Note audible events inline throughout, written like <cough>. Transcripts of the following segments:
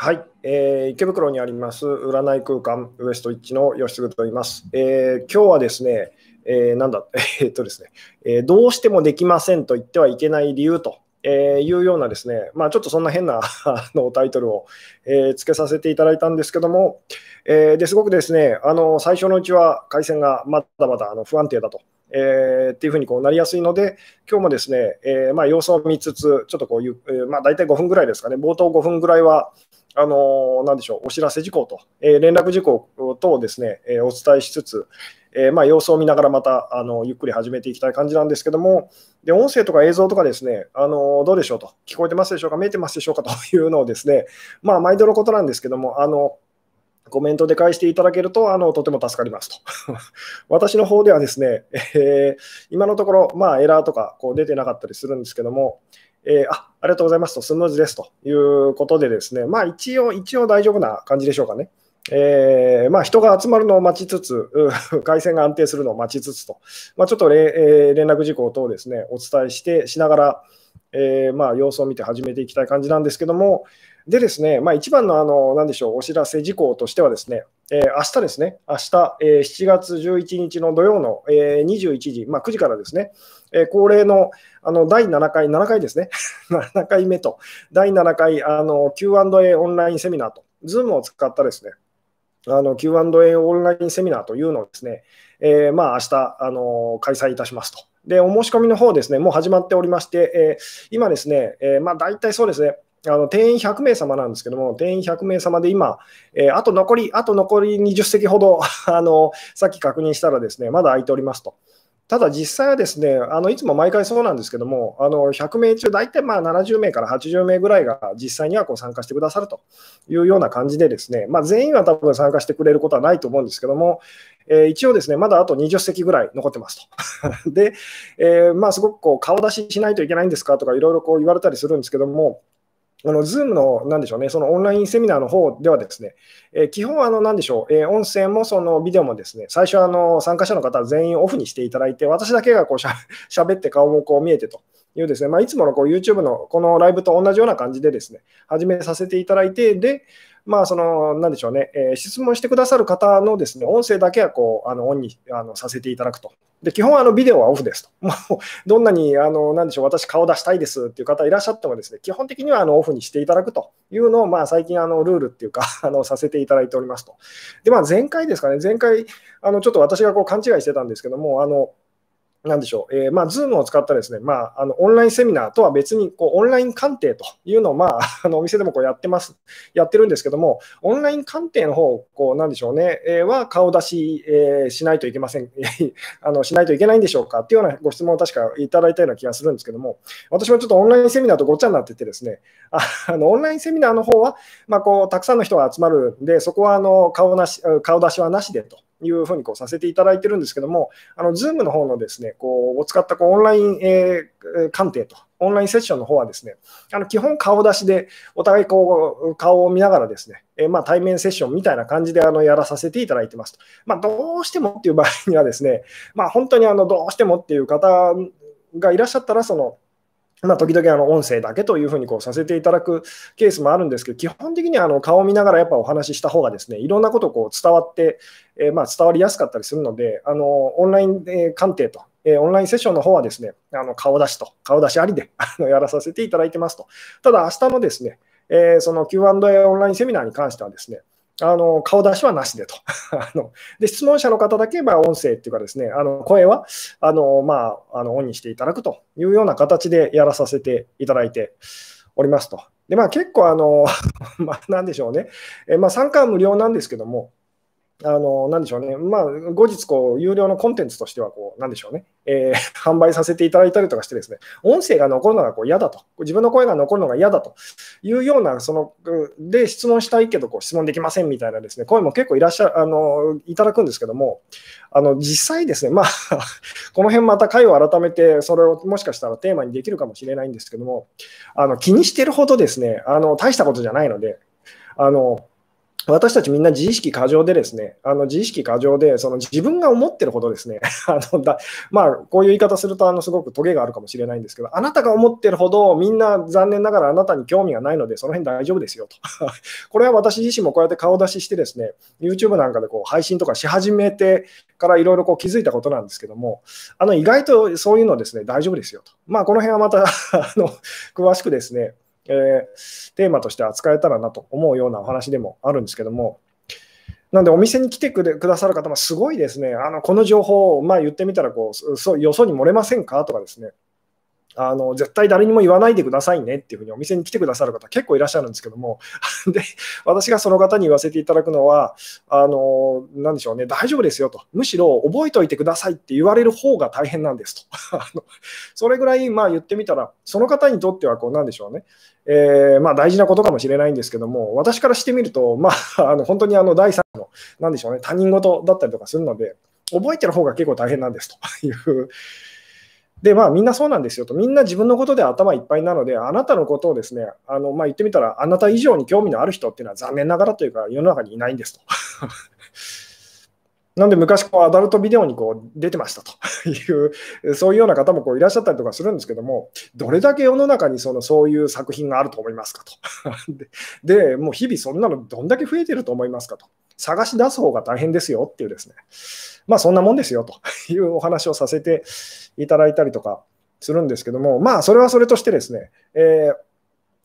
はい、えー、池袋にあります占い空間ウエストイッチの吉嗣と言います。えー、今日はですね、えー、なんだ、<laughs> えー、っとですね、えー、どうしてもできませんと言ってはいけない理由と、えー、いうようなですね、まあ、ちょっとそんな変な <laughs> のタイトルを、えー、つけさせていただいたんですけども、えー、ですごくですね、あの最初のうちは回線がまだまだあの不安定だと。えー、っていうふうにこうなりやすいので、今日もですね、えー、まあ、様子を見つつ、ちょっとこういう、えー、まあ、大体5分ぐらいですかね、冒頭5分ぐらいは、あのなんでしょう、お知らせ事項と、え、連絡事項等をですね、え、お伝えしつつ、え、まあ、様子を見ながらまたあのゆっくり始めていきたい感じなんですけども、で音声とか映像とかですね、あのどうでしょうと、聞こえてますでしょうか、見えてますでしょうかと <laughs> いうのをですね、まあ、毎度のことなんですけども、あのコメントで返していただけると、あのとても助かりますと。<laughs> 私の方ではですね、えー、今のところ、まあ、エラーとかこう出てなかったりするんですけども、えー、あありがとうございますと、スムーズですということでですね、まあ一応、一応大丈夫な感じでしょうかね。えーまあ、人が集まるのを待ちつつ、回線が安定するのを待ちつつと、まあ、ちょっとれ、えー、連絡事項等ですねお伝えしてしながら、えーまあ、様子を見て始めていきたい感じなんですけども、でですね、まあ、一番のあの何でしょうお知らせ事項としてはですね、えー、明日ですね、明日、えー、7月11日の土曜の、えー、21時、まあ、9時からですね、え、恒例のあの第7回、7回ですね、<laughs> 7回目と、第7回あの Q&A オンラインセミナーと、Zoom を使ったですね、Q&A オンラインセミナーというのをですね、えー、まあ明日あの開催いたしますと。で、お申し込みの方ですね、もう始まっておりまして、えー、今ですね、えー、まあ大体そうですね、あの定員100名様なんですけども、定員100名様で今、えー、あと残り、あと残り20席ほど <laughs> あのさっき確認したらですね、まだ空いておりますと。ただ実際はですね、あのいつも毎回そうなんですけども、あの100名中、大体まあ70名から80名ぐらいが実際にはこう参加してくださるというような感じで、ですね、まあ、全員は多分参加してくれることはないと思うんですけども、えー、一応ですね、まだあと20席ぐらい残ってますと。<laughs> で、えー、まあ、すごくこう顔出ししないといけないんですかとかいろいろ言われたりするんですけども、あの Zoom のなんでしょうね、そのオンラインセミナーの方ではですね、えー、基本あのなんでしょう、えー、音声もそのビデオもですね、最初あの参加者の方は全員オフにしていただいて、私だけがこう <laughs> しゃべって顔もこう見えてというですね、まあ、いつものこう YouTube のこのライブと同じような感じでですね、始めさせていただいて、で、まあ、その、なんでしょうね、えー、質問してくださる方のですね、音声だけはこう、あの、オンにあのさせていただくと。で、基本、あの、ビデオはオフですと。<laughs> もう、どんなに、あの、なんでしょう、私顔出したいですっていう方いらっしゃってもですね、基本的には、あの、オフにしていただくというのを、まあ、最近、あの、ルールっていうか、<laughs> あの、させていただいておりますと。で、まあ、前回ですかね、前回、あの、ちょっと私がこう勘違いしてたんですけども、あの、なんでしょう、えー、まあ、Zoom を使ったですね、まあ、あのオンラインセミナーとは別にこうオンライン鑑定というのを、まあ、<laughs> あのお店でもこうやってます、やってるんですけども、オンライン鑑定の方こうなんでしょうね、えー、は顔出し、えー、しないといけません <laughs> あの、しないといけないんでしょうかっていうようなご質問を確かいただいたような気がするんですけども、私もちょっとオンラインセミナーとごっちゃになっててですね、ああのオンラインセミナーの方は、まあ、こうたくさんの人が集まるんで、そこはあの顔なし顔出しはなしでと。いうふうにこうさせていただいてるんですけども、あの Zoom の方のですね、こうを使ったこうオンライン、えー、鑑定と、オンラインセッションの方はですね、あの基本顔出しで、お互いこう顔を見ながらですね、えー、まあ、対面セッションみたいな感じであのやらさせていただいてますと。まあ、どうしてもっていう場合にはですね、まあ、本当にあのどうしてもっていう方がいらっしゃったら、その、まあ、時々あの音声だけというふうにこうさせていただくケースもあるんですけど、基本的にあの顔を見ながらやっぱお話しした方がですね、いろんなことこう伝わって、えー、まあ伝わりやすかったりするので、あのオンライン鑑定と、えー、オンラインセッションの方はですね、あの顔出しと、顔出しありで <laughs> やらさせていただいてますと。ただ、明日のですね、えー、その Q&A オンラインセミナーに関してはですね、あの顔出しはなしでと <laughs> あので。質問者の方だけ、まあ、音声っていうかですね、あの声はあの、まあ、あのオンにしていただくというような形でやらさせていただいておりますと。で、まあ、結構、あの <laughs> まあ、なんでしょうね、えまあ、参加は無料なんですけども、あの、なんでしょうね。まあ、後日、こう、有料のコンテンツとしては、こう、なんでしょうね。えー、<laughs> 販売させていただいたりとかしてですね、音声が残るのがこう嫌だと。自分の声が残るのが嫌だというような、その、で、質問したいけど、こう、質問できませんみたいなですね、声も結構いらっしゃ、あの、いただくんですけども、あの、実際ですね、まあ <laughs> この辺また回を改めて、それをもしかしたらテーマにできるかもしれないんですけども、あの、気にしてるほどですね、あの、大したことじゃないので、あの、私たちみんな自意識過剰でですね、あの自意識過剰で、その自分が思ってるほどですね、<laughs> あのだまあ、こういう言い方するとあのすごくトゲがあるかもしれないんですけど、あなたが思ってるほどみんな残念ながらあなたに興味がないので、その辺大丈夫ですよと。<laughs> これは私自身もこうやって顔出ししてですね、YouTube なんかでこう配信とかし始めてからいろいろ気づいたことなんですけども、あの意外とそういうのですね、大丈夫ですよと。まあ、この辺はまた <laughs> あの詳しくですね、えー、テーマとして扱えたらなと思うようなお話でもあるんですけども、なんでお店に来てくれくださる方もすごいですね、あのこの情報を、まあ、言ってみたらこうそ、よそに漏れませんか？とかですね、あの絶対誰にも言わないでくださいねっていうふうにお店に来てくださる方結構いらっしゃるんですけども。<laughs> で私がその方に言わせていただくのはあのなでしょうね大丈夫ですよと。むしろ覚えておいてくださいって言われる方が大変なんですと。<laughs> あのそれぐらいまあ言ってみたらその方にとってはこうなんでしょうね、えー、まあ、大事なことかもしれないんですけども私からしてみると、まあ、<laughs> あの本当にあの第三のなでしょうね他人事だったりとかするので覚えてる方が結構大変なんですというで、まあ、みんなそうなんですよと、みんな自分のことで頭いっぱいなので、あなたのことをですね、あのまあ、言ってみたら、あなた以上に興味のある人っていうのは残念ながらというか、世の中にいないんですと。<laughs> なんで昔こうアダルトビデオにこう出てましたと <laughs> いう、そういうような方もこういらっしゃったりとかするんですけども、どれだけ世の中にそのそういう作品があると思いますかと。<laughs> で、もう日々そんなのどんだけ増えてると思いますかと。探し出す方が大変ですよっていうですね、まあそんなもんですよというお話をさせていただいたりとかするんですけども、まあそれはそれとしてですね、えー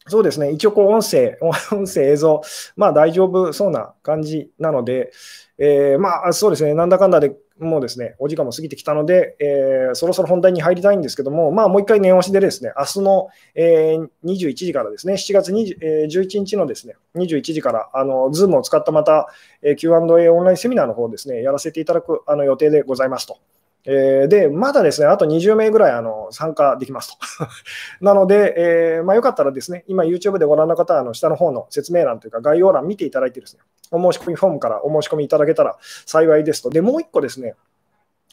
そうですね、一応こう音声、<laughs> 音声、映像、まあ大丈夫そうな感じなので、えー、まあそうですね、なんだかんだでもうですね、お時間も過ぎてきたので、えー、そろそろ本題に入りたいんですけども、まあ、もう一回念押しでですね、明日の、えー、21時からですね、7月20、えー、11日のですね、21時から、あの、ズームを使ったまた、えー、Q&A オンラインセミナーの方ですね、やらせていただくあの予定でございますと。えー、で、まだですね、あと20名ぐらいあの参加できますと。<laughs> なので、えー、まあ、よかったらですね、今 YouTube でご覧の方は、あの下の方の説明欄というか概要欄見ていただいてですね、お申し込みフォームからお申し込みいただけたら幸いですと。で、もう一個ですね、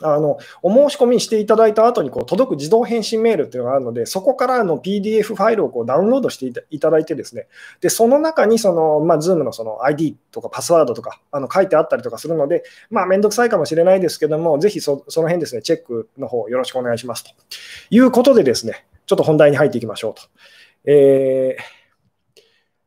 あのお申し込みしていただいた後にこに届く自動返信メールっていうのがあるので、そこからの PDF ファイルをこうダウンロードしていただいて、ですねでその中にその、まあ、Zoom のその ID とかパスワードとかあの書いてあったりとかするので、まあ、めんどくさいかもしれないですけども、ぜひそその辺ですね、チェックの方よろしくお願いしますということで、ですねちょっと本題に入っていきましょうと。えー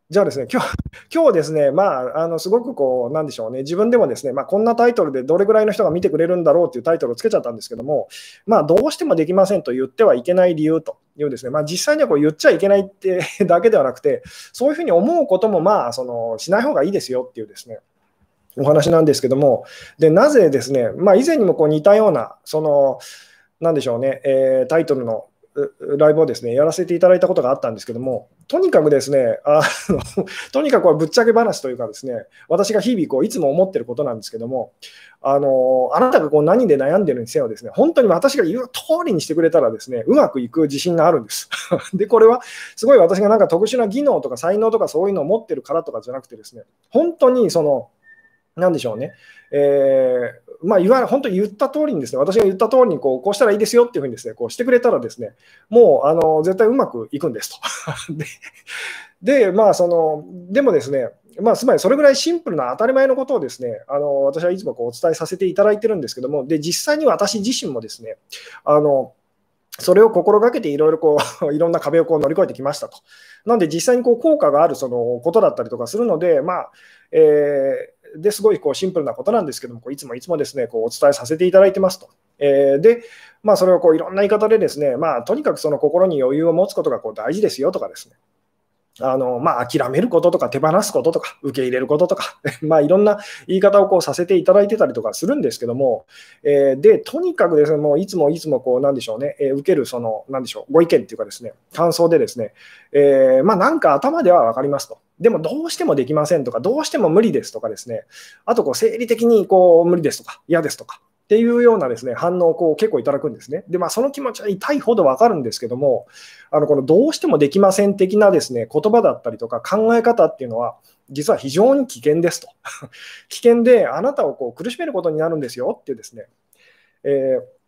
じゃあですね、今日 <laughs> 今日ですね、まあ、あのすごくこう、なんでしょうね、自分でもですね、まあ、こんなタイトルでどれぐらいの人が見てくれるんだろうっていうタイトルをつけちゃったんですけども、まあ、どうしてもできませんと言ってはいけない理由というですね、まあ、実際にはこう言っちゃいけないってだけではなくて、そういうふうに思うことも、まあ、そのしない方がいいですよっていうですね、お話なんですけども、でなぜですね、まあ、以前にもこう似たような、その、なんでしょうね、えー、タイトルのライブをですね、やらせていただいたことがあったんですけども、とにかくですね、あの <laughs> とにかくはぶっちゃけ話というかですね、私が日々こういつも思ってることなんですけども、あのあなたがこう何で悩んでるにせよですね、本当に私が言う通りにしてくれたらですね、うまくいく自信があるんです。<laughs> で、これはすごい私がなんか特殊な技能とか才能とかそういうのを持ってるからとかじゃなくてですね、本当にその、なんでしょうね、えー、まあ、いわゆる本当に言った通りにですね、私が言った通りにこうこうしたらいいですよっていうふうにですね、こうしてくれたらですね、もうあの絶対うまくいくんですと。<laughs> で、でまあ、その、でもですね、まあ、つまりそれぐらいシンプルな当たり前のことをですね、あの私はいつもこうお伝えさせていただいてるんですけども、で、実際に私自身もですね、あの、それを心がけていろいろこう <laughs> いろんな壁をこう乗り越えてきましたと。なので実際にこう効果があるそのことだったりとかするので、まあえーですごいこうシンプルなことなんですけども、こういつもいつもですねこうお伝えさせていただいてますと。えー、で、まあ、それをこういろんな言い方でですね、まあ、とにかくその心に余裕を持つことがこう大事ですよとかですね、あのまあ、諦めることとか手放すこととか受け入れることとか <laughs> まあいろんな言い方をこうさせていただいてたりとかするんですけども、えー、でとにかくですねもういつもいつもこうなんでしょうね、えー、受けるそのなんでしょうご意見っていうかですね感想でですね、えー、まあなんか頭では分かりますと。でもどうしてもできませんとか、どうしても無理ですとかですね、あとこう生理的にこう無理ですとか、嫌ですとか、っていうようなですね反応をこう結構いただくんですね。で、まあ、その気持ちは痛いほど分かるんですけども、あのこのどうしてもできません的なですね言葉だったりとか考え方っていうのは、実は非常に危険ですと。<laughs> 危険で、あなたをこう苦しめることになるんですよっていうですね、えー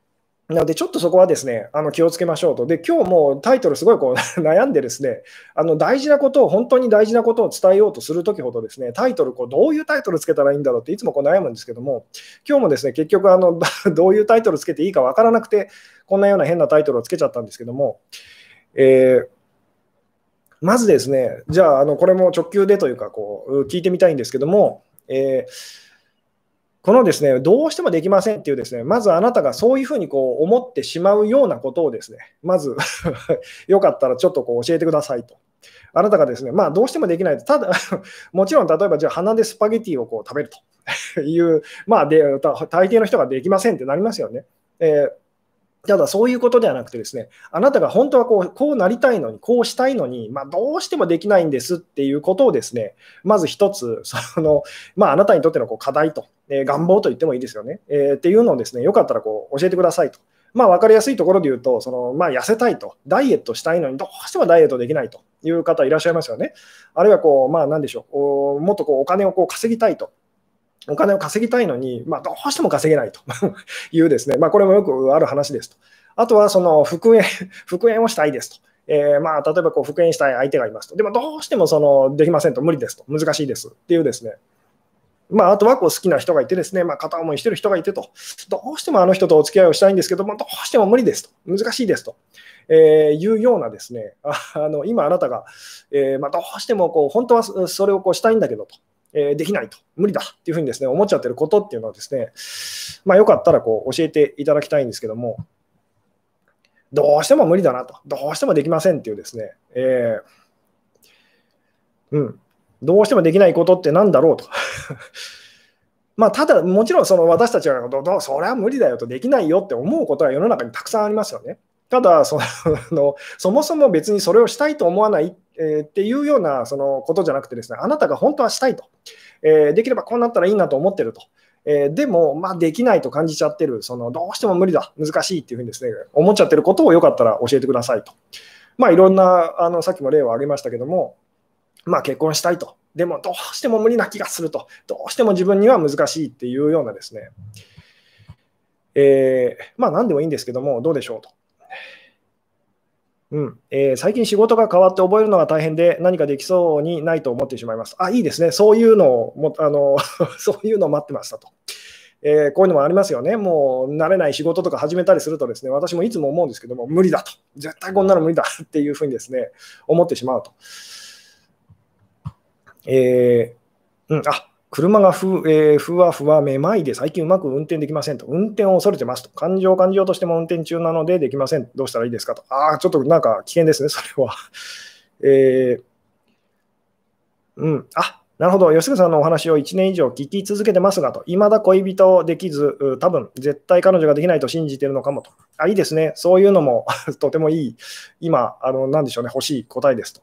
なので、ちょっとそこはですね、あの気をつけましょうと。で、今日もタイトルすごいこう <laughs> 悩んでですね、あの大事なことを、本当に大事なことを伝えようとするときほどですね、タイトル、こうどういうタイトルつけたらいいんだろうっていつもこう悩むんですけども、今日もですね、結局あの、<laughs> どういうタイトルつけていいかわからなくて、こんなような変なタイトルをつけちゃったんですけども、えーまずですね、じゃあ、あのこれも直球でというかこう、聞いてみたいんですけども、えーこのですね、どうしてもできませんっていうですね、まずあなたがそういうふうにこう思ってしまうようなことをですね、まず <laughs> よかったらちょっとこう教えてくださいと。あなたがですね、まあどうしてもできないと、ただ、<laughs> もちろん例えばじゃあ鼻でスパゲティをこう食べるという、まあで、大抵の人ができませんってなりますよね。えーただそういうことではなくてですね、あなたが本当はこうこうなりたいのに、こうしたいのに、まあ、どうしてもできないんですっていうことをですね、まず一つ、そのまあ、あなたにとってのこう課題と、えー、願望と言ってもいいですよね、えー、っていうのをですね、よかったらこう教えてくださいと。まあ、分かりやすいところで言うと、そのまあ、痩せたいと、ダイエットしたいのに、どうしてもダイエットできないという方いらっしゃいますよね。あるいはこう、まあ、何でしょう、もっとこうお金をこう稼ぎたいと。お金を稼ぎたいのに、まあ、どうしても稼げないと <laughs> いうですね、まあ、これもよくある話ですと。あとはその復縁、<laughs> 復縁をしたいですと。えー、まあ、例えばこう復縁したい相手がいますと。でもどうしてもそのできませんと、無理ですと、難しいです。っていうですね。まあ、あとはこう好きな人がいてですね、まあ、片思いしてる人がいてと、どうしてもあの人とお付き合いをしたいんですけども、どうしても無理ですと、難しいですと、えー、いうようなですね、あの今あなたが、えー、まあ、どうしてもこう本当はそれをこうしたいんだけどと、えー、できないと、無理だっていうふうにですね思っちゃってることっていうのはですね、まあ、よかったらこう教えていただきたいんですけども、どうしても無理だなと、どうしてもできませんっていうですね、えー、うん、どうしてもできないことってなんだろうと。<laughs> まあ、ただ、もちろんその私たちがどうそれは無理だよとできないよって思うことは世の中にたくさんありますよね。ただその、そもそも別にそれをしたいと思わない、え、っていうようなそのことじゃなくてですね、あなたが本当はしたいと、え、できればこうなったらいいなと思ってると。え、でも、まあ、できないと感じちゃってる、そのどうしても無理だ、難しいっていうふうにですね、思っちゃってることをよかったら教えてくださいと。まあ、いろんな、あのさっきも例を挙げましたけども、まあ、結婚したいと。でも、どうしても無理な気がすると。どうしても自分には難しいっていうようなですね、えー、まあ、何でもいいんですけども、どうでしょうと。うんえー、最近仕事が変わって覚えるのが大変で何かできそうにないと思ってしまいます。あ、いいですね。そういうのをもあの <laughs> そういうのを待ってましたと。えー、こういうのもありますよね。もう慣れない仕事とか始めたりするとですね、私もいつも思うんですけども、無理だと。絶対こんなの無理だっていうふうにですね、思ってしまうと。えー、うん、あ車がふ,、えー、ふわふわめまいで最近うまく運転できませんと。運転を恐れてますと。感情を感じようとしても運転中なのでできません。どうしたらいいですかと。ああ、ちょっとなんか危険ですね、それは。えー、うん。あなるほど。吉川さんのお話を1年以上聞き続けてますがと。未だ恋人できず、多分絶対彼女ができないと信じてるのかもと。あ、いいですね。そういうのも <laughs> とてもいい、今、あの、なんでしょうね、欲しい答えですと。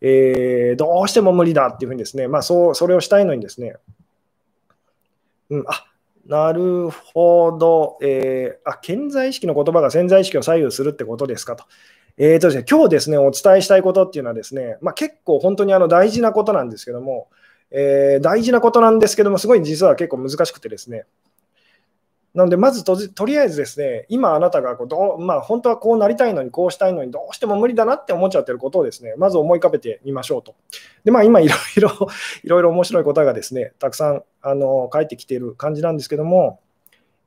えー、どうしても無理だっていうふうにですね、まあ、そうそれをしたいのにですね、うん、あなるほど、えー、あ、健在意識の言葉が潜在意識を左右するってことですかと。えーとですね、今日ですね、お伝えしたいことっていうのはですね、まあ、結構本当にあの大事なことなんですけども、えー、大事なことなんですけども、すごい実は結構難しくてですね、なので、まずとりあえずですね、今あなたがこうどう、まあ、本当はこうなりたいのに、こうしたいのに、どうしても無理だなって思っちゃってることをですね、まず思い浮かべてみましょうと。で、まあ、今いろいろ、いろいろ面白い答えがですね、たくさんあの返ってきている感じなんですけども、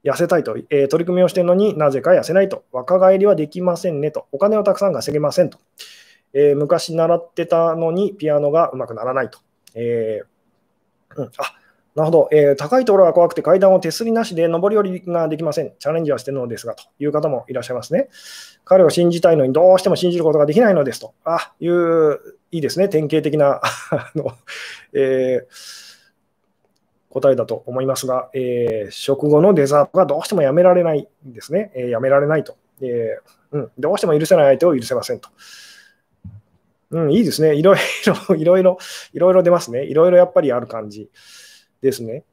痩せたいと、えー、取り組みをしているのになぜか痩せないと、若返りはできませんねと、お金をたくさん稼げませんと、えー、昔習ってたのにピアノがうまくならないと。えーうん、あなるほど、えー、高いところが怖くて階段を手すりなしで上り下りができません。チャレンジはしているのですがという方もいらっしゃいますね。彼を信じたいのにどうしても信じることができないのですと。あいう、いいですね、典型的なあの、<laughs> えー、答えだと思いますが、えー、食後のデザートがどうしてもやめられないんですね。えー、やめられないと、えーうん。どうしても許せない相手を許せませんと。うん、いいですね。いろいろ、いろいろ、いろいろ出ますね。いろいろやっぱりある感じ。ですね。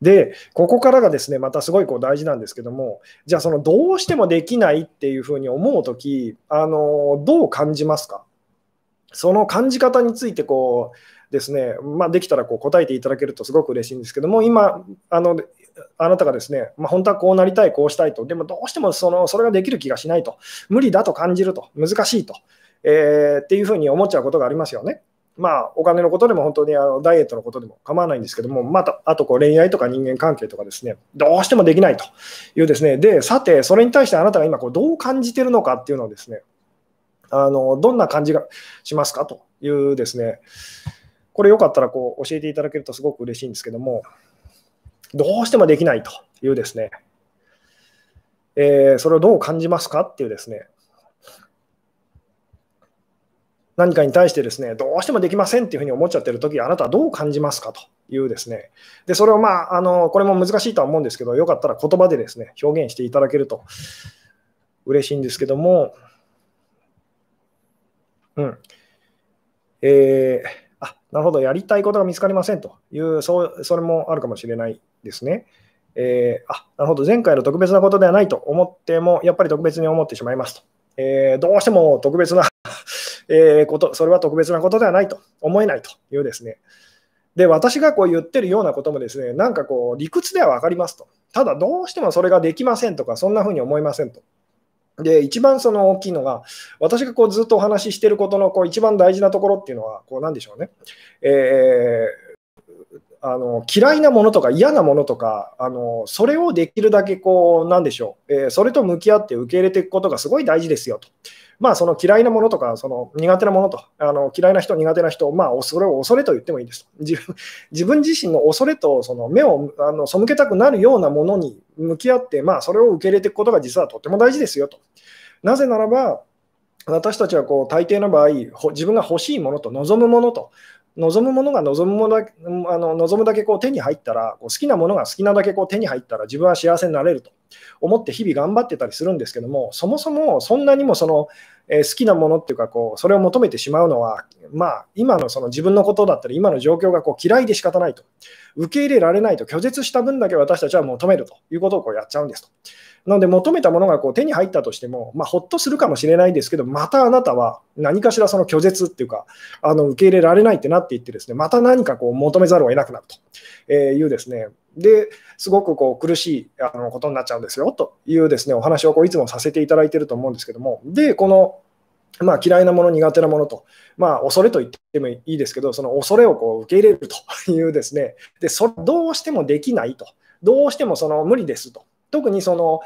で、ここからがですね、またすごいこう大事なんですけども、じゃあそのどうしてもできないっていうふうに思うとき、あのどう感じますか？その感じ方についてこうですね、まあ、できたらこう答えていただけるとすごく嬉しいんですけども、今、あのあなたがですね、まあ、本当はこうなりたい、こうしたいと、でもどうしてもそのそれができる気がしないと、無理だと感じると、難しいと、えー、っていうふうに思っちゃうことがありますよね。まあ、お金のことでも本当にあのダイエットのことでも構わないんですけども、またあとこう恋愛とか人間関係とかですね、どうしてもできないというですね、で、さて、それに対してあなたが今こうどう感じてるのかっていうのをですね、あのどんな感じがしますかというですね、これよかったらこう教えていただけるとすごく嬉しいんですけども、どうしてもできないというですね、えー、それをどう感じますかっていうですね、何かに対してですね、どうしてもできませんっていうふうに思っちゃってるとき、あなたはどう感じますかというですね、でそれをまあ、あのこれも難しいとは思うんですけど、よかったら言葉でですね、表現していただけると嬉しいんですけども、うん。えー、あ、なるほど、やりたいことが見つかりませんという、そうそれもあるかもしれないですね。えー、あ、なるほど、前回の特別なことではないと思っても、やっぱり特別に思ってしまいますと。えー、どうしても特別なえー、こと、それは特別なことではないと思えないというですね。で、私がこう言ってるようなこともですね、なんかこう理屈では分かりますと。ただどうしてもそれができませんとか、そんなふうに思いませんと。で、一番その大きいのが、私がこうずっとお話ししていることのこう一番大事なところっていうのは、こうなんでしょうね。えー、あの嫌いなものとか嫌なものとか、あのそれをできるだけこう、なんでしょう、えー、それと向き合って受け入れていくことがすごい大事ですよと。まあ、その嫌いなものとか、その苦手なものと、あの嫌いな人、苦手な人、まあ、それを恐れと言ってもいいです <laughs> 自分自分自身の恐れとその目をあの背けたくなるようなものに向き合って、まあ、それを受け入れていくことが実はとても大事ですよと。なぜならば、私たちはこう大抵の場合、自分が欲しいものと望むものと、望むものが望むものだあの望むだけこう手に入ったら、こう好きなものが好きなだけこう手に入ったら自分は幸せになれると思って日々頑張ってたりするんですけども、そもそもそんなにもそのえー、好きなものっていうかこう、それを求めてしまうのは、まあ、今のその自分のことだったり、今の状況がこう嫌いで仕方ないと、受け入れられないと、拒絶した分だけ私たちは求めるということをこうやっちゃうんですと。なので、求めたものがこう手に入ったとしても、まあ、ほっとするかもしれないですけど、またあなたは何かしらその拒絶っていうか、あの受け入れられないってなっていってですね、また何かこう求めざるを得なくなるというですね、ですごくこう苦しいあのことになっちゃうんですよというですねお話をこういつもさせていただいていると思うんですけども、で、このまあ、嫌いなもの、苦手なものと、まあ、恐れと言ってもいいですけど、その恐れをこう受け入れるというですね、でそどうしてもできないと、どうしてもその無理ですと。特にその好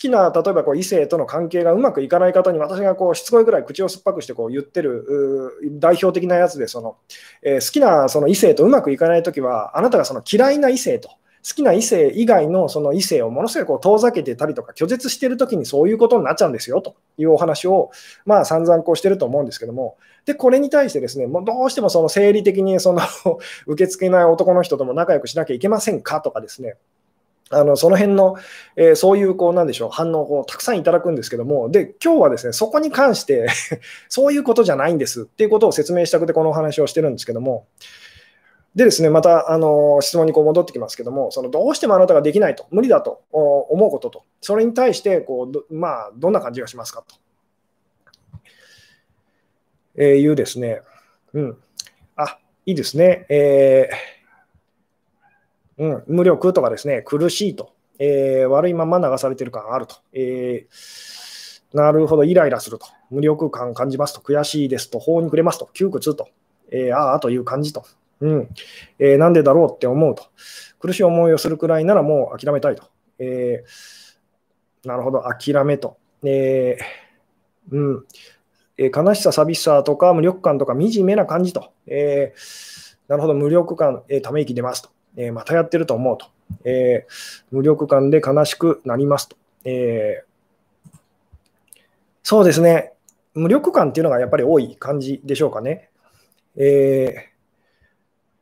きな、例えばこう異性との関係がうまくいかない方に、私がこうしつこいぐらい口を酸っぱくしてこう言ってる代表的なやつで、そのえー、好きなその異性とうまくいかないときは、あなたがその嫌いな異性と、好きな異性以外のその異性をものすごいこう遠ざけてたりとか拒絶してるときにそういうことになっちゃうんですよというお話を、まあ、散々こうしてると思うんですけども、でこれに対してですね、もうどうしてもその生理的にその <laughs> 受け付けない男の人とも仲良くしなきゃいけませんかとかですね、あのその辺の、えー、そういうこうなんでしょう反応をたくさんいただくんですけども、で今日はですねそこに関して <laughs> そういうことじゃないんですっていうことを説明したくて、このお話をしてるんですけども、でですね、またあの質問にこう戻ってきますけども、そのどうしてもあなたができないと、無理だと思うことと、それに対してこうまあ、どんな感じがしますかと、えー、いうですね、うん、あいいですね、えー、うん、無力とかですね、苦しいと、えー、悪いまま流されてる感あると、えー、なるほど、イライラすると、無力感感じますと、悔しいですと、法に暮れますと、窮屈と、えー、ああという感じと。うんえー、なんでだろうって思うと。苦しい思いをするくらいならもう諦めたいと。えー、なるほど、諦めと。えーうんえ、悲しさ、寂しさとか無力感とか惨めな感じと。えー、なるほど、無力感、えー、ため息出ますと。えー、またやってると思うと。え、無力感で悲しくなりますと。え、そうですね。無力感っていうのがやっぱり多い感じでしょうかね。え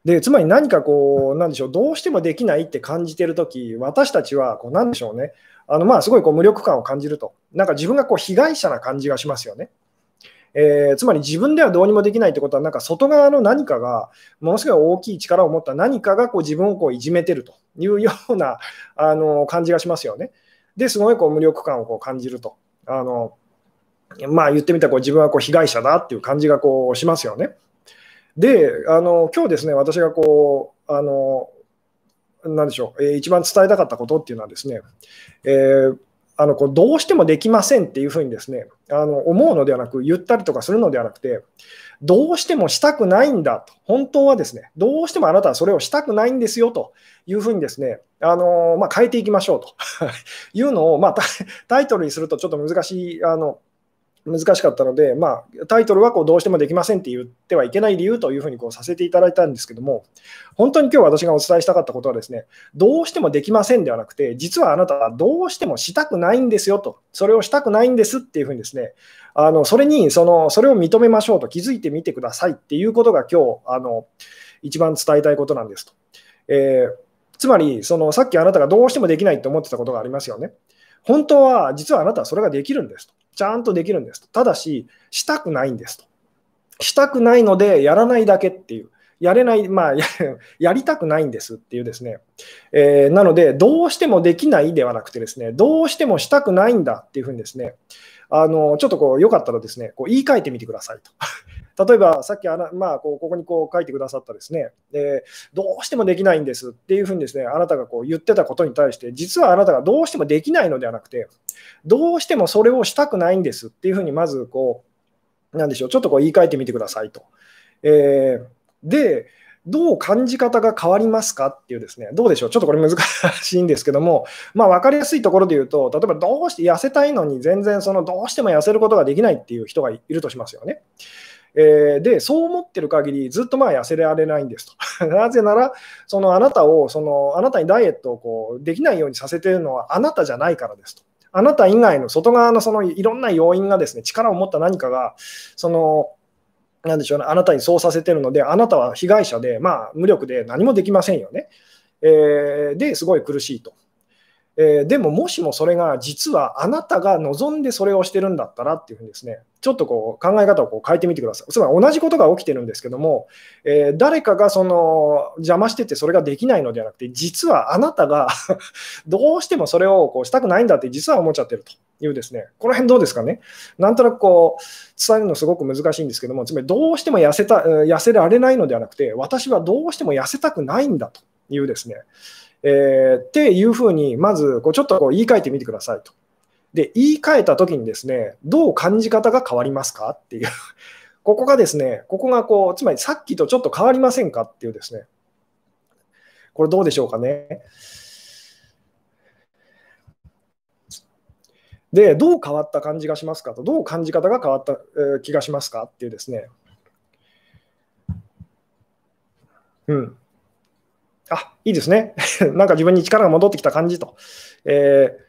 でつまり何かこう、なんでしょう、どうしてもできないって感じてるとき、私たちはこう、なんでしょうね、あのまあすごいこう無力感を感じると、なんか自分がこう被害者な感じがしますよね。えー、つまり自分ではどうにもできないってことは、なんか外側の何かが、ものすごい大きい力を持った何かがこう自分をこういじめてるというようなあの感じがしますよね。ですごいこう無力感をこう感じると。あのまあ、言ってみたらこう自分はこう被害者だっていう感じがこうしますよね。で、あの今日ですね、私がこう、あのなんでしょう、えー、一番伝えたかったことっていうのはですね、えー、あのこうどうしてもできませんっていうふうにですねあの思うのではなく、言ったりとかするのではなくて、どうしてもしたくないんだと、本当はですね、どうしてもあなたはそれをしたくないんですよというふうにですね、あのまあ、変えていきましょうと <laughs> いうのを、まあ、タイトルにするとちょっと難しいあの難しかったので、まあ、タイトルはこうどうしてもできませんって言ってはいけない理由というふうにこうさせていただいたんですけども、本当に今日私がお伝えしたかったことはですね、どうしてもできませんではなくて、実はあなたはどうしてもしたくないんですよと、それをしたくないんですっていうふうにですね、あのそれにその、それを認めましょうと気づいてみてくださいっていうことが今日、あの一番伝えたいことなんですと。えー、つまりその、さっきあなたがどうしてもできないと思ってたことがありますよね。本当は、実はあなたはそれができるんですと。ちゃんとできるんですと。ただし、したくないんですと。したくないので、やらないだけっていう。やれない、まあ <laughs> や、りたくないんですっていうですね。えー、なので、どうしてもできないではなくてですね、どうしてもしたくないんだっていうふうにですね、あのちょっとこうよかったらですね、こう言い換えてみてくださいと。<laughs> 例えば、さっきあな、まあ、こうここにこう書いてくださったですね、でどうしてもできないんですっていうふうにですね、あなたがこう言ってたことに対して、実はあなたがどうしてもできないのではなくて、どうしてもそれをしたくないんですっていうふうに、まずこう、なんでしょう、ちょっとこう言い換えてみてくださいと。えー、で、どう感じ方が変わりますかっていうですね、どうでしょう、ちょっとこれ難しいんですけども、まあ、分かりやすいところで言うと、例えばどうして痩せたいのに全然そのどうしても痩せることができないっていう人がいるとしますよね。えー、で、そう思ってる限り、ずっとまあ痩せられないんですと。<laughs> なぜなら、そのあなたを、そのあなたにダイエットをこうできないようにさせてるのはあなたじゃないからですと。あなた以外の外側のそのいろんな要因がですね、力を持った何かが、その、なでしょうね、あなたにそうさせてるので、あなたは被害者で、まあ、無力で何もできませんよね。えー、で、すごい苦しいと。えー、でも、もしもそれが実はあなたが望んでそれをしてるんだったらっていうふうにですね、ちょっとこう考え方をこう変えてみてください。つまり同じことが起きてるんですけども、えー、誰かがその邪魔しててそれができないのではなくて、実はあなたが <laughs> どうしてもそれをこうしたくないんだって実は思っちゃってるというですね、この辺どうですかね？なんとなくこう伝えるのすごく難しいんですけども、つまりどうしても痩せた痩せられないのではなくて、私はどうしても痩せたくないんだというですね、えー、っていうふうに、まずこうちょっとこう言い換えてみてくださいと。で、言い換えたときにですね、どう感じ方が変わりますかっていう。<laughs> ここがですね、ここがこう、つまりさっきとちょっと変わりませんかっていうですね。これどうでしょうかね。で、どう変わった感じがしますかと、どう感じ方が変わった気がしますかっていうですね。うん。あ、いいですね。<laughs> なんか自分に力が戻ってきた感じと。えー、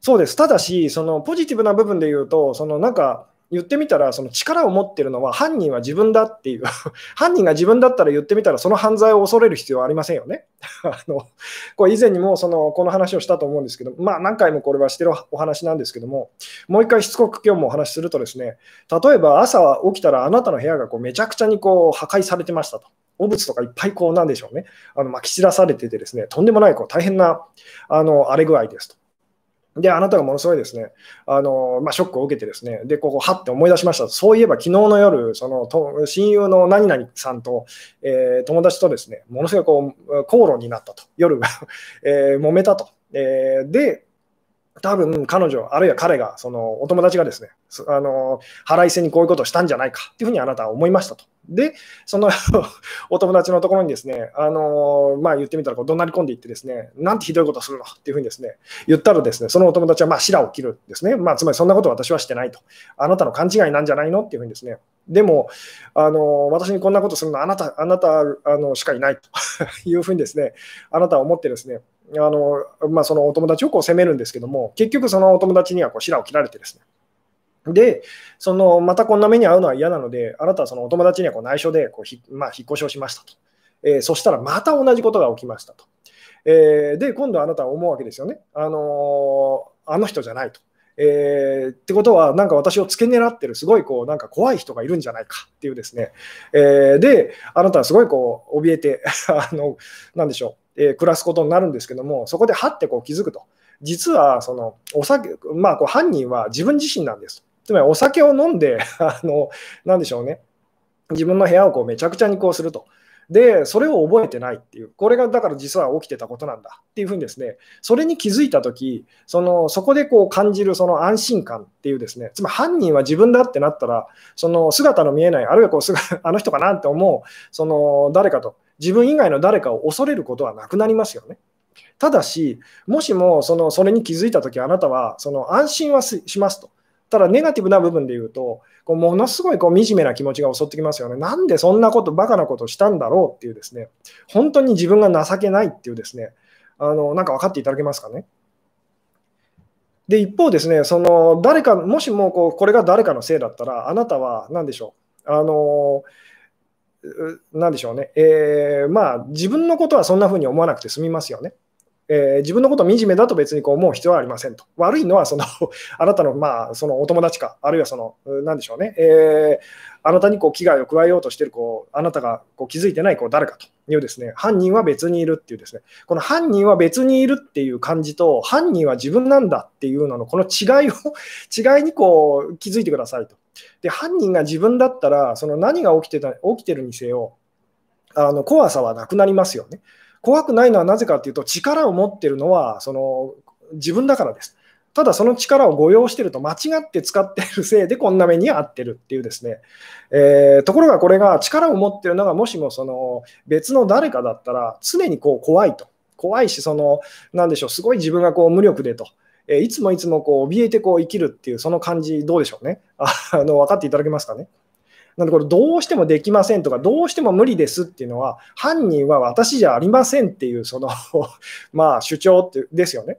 そうです。ただし、そのポジティブな部分で言うと、そのなんか言ってみたら、その力を持ってるのは犯人は自分だっていう、<laughs> 犯人が自分だったら言ってみたら、その犯罪を恐れる必要はありませんよね。<laughs> あのこれ以前にもそのこの話をしたと思うんですけど、まあ何回もこれはしてるお話なんですけども、もう一回しつこく今日もお話しするとですね、例えば朝起きたらあなたの部屋がこうめちゃくちゃにこう破壊されてましたと。汚物とかいっぱいこうなんでしょうね、あのまき散らされててですね、とんでもないこう大変なあの荒れ具合ですと。で、あなたがものすごいですね、あのまあ、ショックを受けてですね、で、ここ、はって思い出しました。そういえば、昨日の夜、そのと親友の何々さんと、えー、友達とですね、ものすごいこう口論になったと、夜が <laughs> えー、揉めたと。えー、で、多分彼女、あるいは彼が、そのお友達がですね、あの腹いせにこういうことをしたんじゃないかっていうふうにあなたは思いましたと。で、その <laughs> お友達のところにですね、あのまあ、言ってみたらこう怒鳴り込んでいってですね、なんてひどいことするのっていうふうにですね、言ったらですね、そのお友達はまあ白を切るんですね。まあ、つまりそんなこと私はしてないと。あなたの勘違いなんじゃないのっていうふうにですね、でも、あの私にこんなことするのはあなたあなたあのしかいないと <laughs> いうふうにですね、あなたは思ってですね、あのまあ、そのお友達をこう責めるんですけども、結局そのお友達にはこう白を切られてですね、で、そのまたこんな目に遭うのは嫌なので、あなたはそのお友達にはこう内緒でこうひ、まあ、引っ越しをしましたと、えー、そしたらまた同じことが起きましたと。えー、で、今度あなたは思うわけですよね。あのー、あの人じゃないと。えー、ってことは、なんか私を付け狙ってる、すごいこうなんか怖い人がいるんじゃないかっていうですね、えー、で、あなたはすごいこう怯えて <laughs> あの、なんでしょう、えー、暮らすことになるんですけども、そこではってこう気づくと、実はそのお酒、まあ、こう犯人は自分自身なんです。つまりお酒を飲んで、<laughs> あのなんでしょうね、自分の部屋をこうめちゃくちゃにこうすると。で、それを覚えてないっていう、これがだから実は起きてたことなんだっていうふうにですね、それに気づいたとき、そのそこでこう感じるその安心感っていうですね、つまり犯人は自分だってなったら、その姿の見えない、あるいはこう <laughs> あの人かなって思う、その誰かと、自分以外の誰かを恐れることはなくなりますよね。ただし、もしもそのそれに気づいたとき、あなたはその安心はしますと。ただ、ネガティブな部分で言うと、こうものすごいこう惨めな気持ちが襲ってきますよね。なんでそんなこと、バカなことしたんだろうっていうですね、本当に自分が情けないっていうですね、あのなんか分かっていただけますかね。で、一方ですね、その誰か、もしもこうこれが誰かのせいだったら、あなたは何でしょう。あのなでしょうね、えー、まあ、自分のことはそんな風に思わなくて済みますよね。えー、自分のこと惨めだと別にこう思う必要はありませんと。悪いのはその <laughs> あなたの,、まあそのお友達か、あるいはその、なんでしょうね、えー、あなたにこう危害を加えようとしているこう、あなたがこう気づいてないこう誰かというですね、犯人は別にいるっていうですね、この犯人は別にいるっていう感じと、犯人は自分なんだっていうののこの違いを <laughs> 違いにこう気づいてくださいと。で、犯人が自分だったら、その何が起きてた起きてるにせよ、あの怖さはなくなりますよね。怖くないのはなぜかというと、力を持ってるのはその自分だからです。ただその力を誤用してると間違って使ってるせいでこんな目に遭ってるっていうですね、えー、ところがこれが力を持ってるのがもしもその別の誰かだったら常にこう怖いと怖いしそのなんでしょうすごい自分がこう無力でと。えいつもいつもこう怯えてこう生きるっていうその感じどうでしょうねあの分かっていただけますかねなのでこれどうしてもできませんとかどうしても無理ですっていうのは犯人は私じゃありませんっていうその <laughs> まあ主張ってですよね。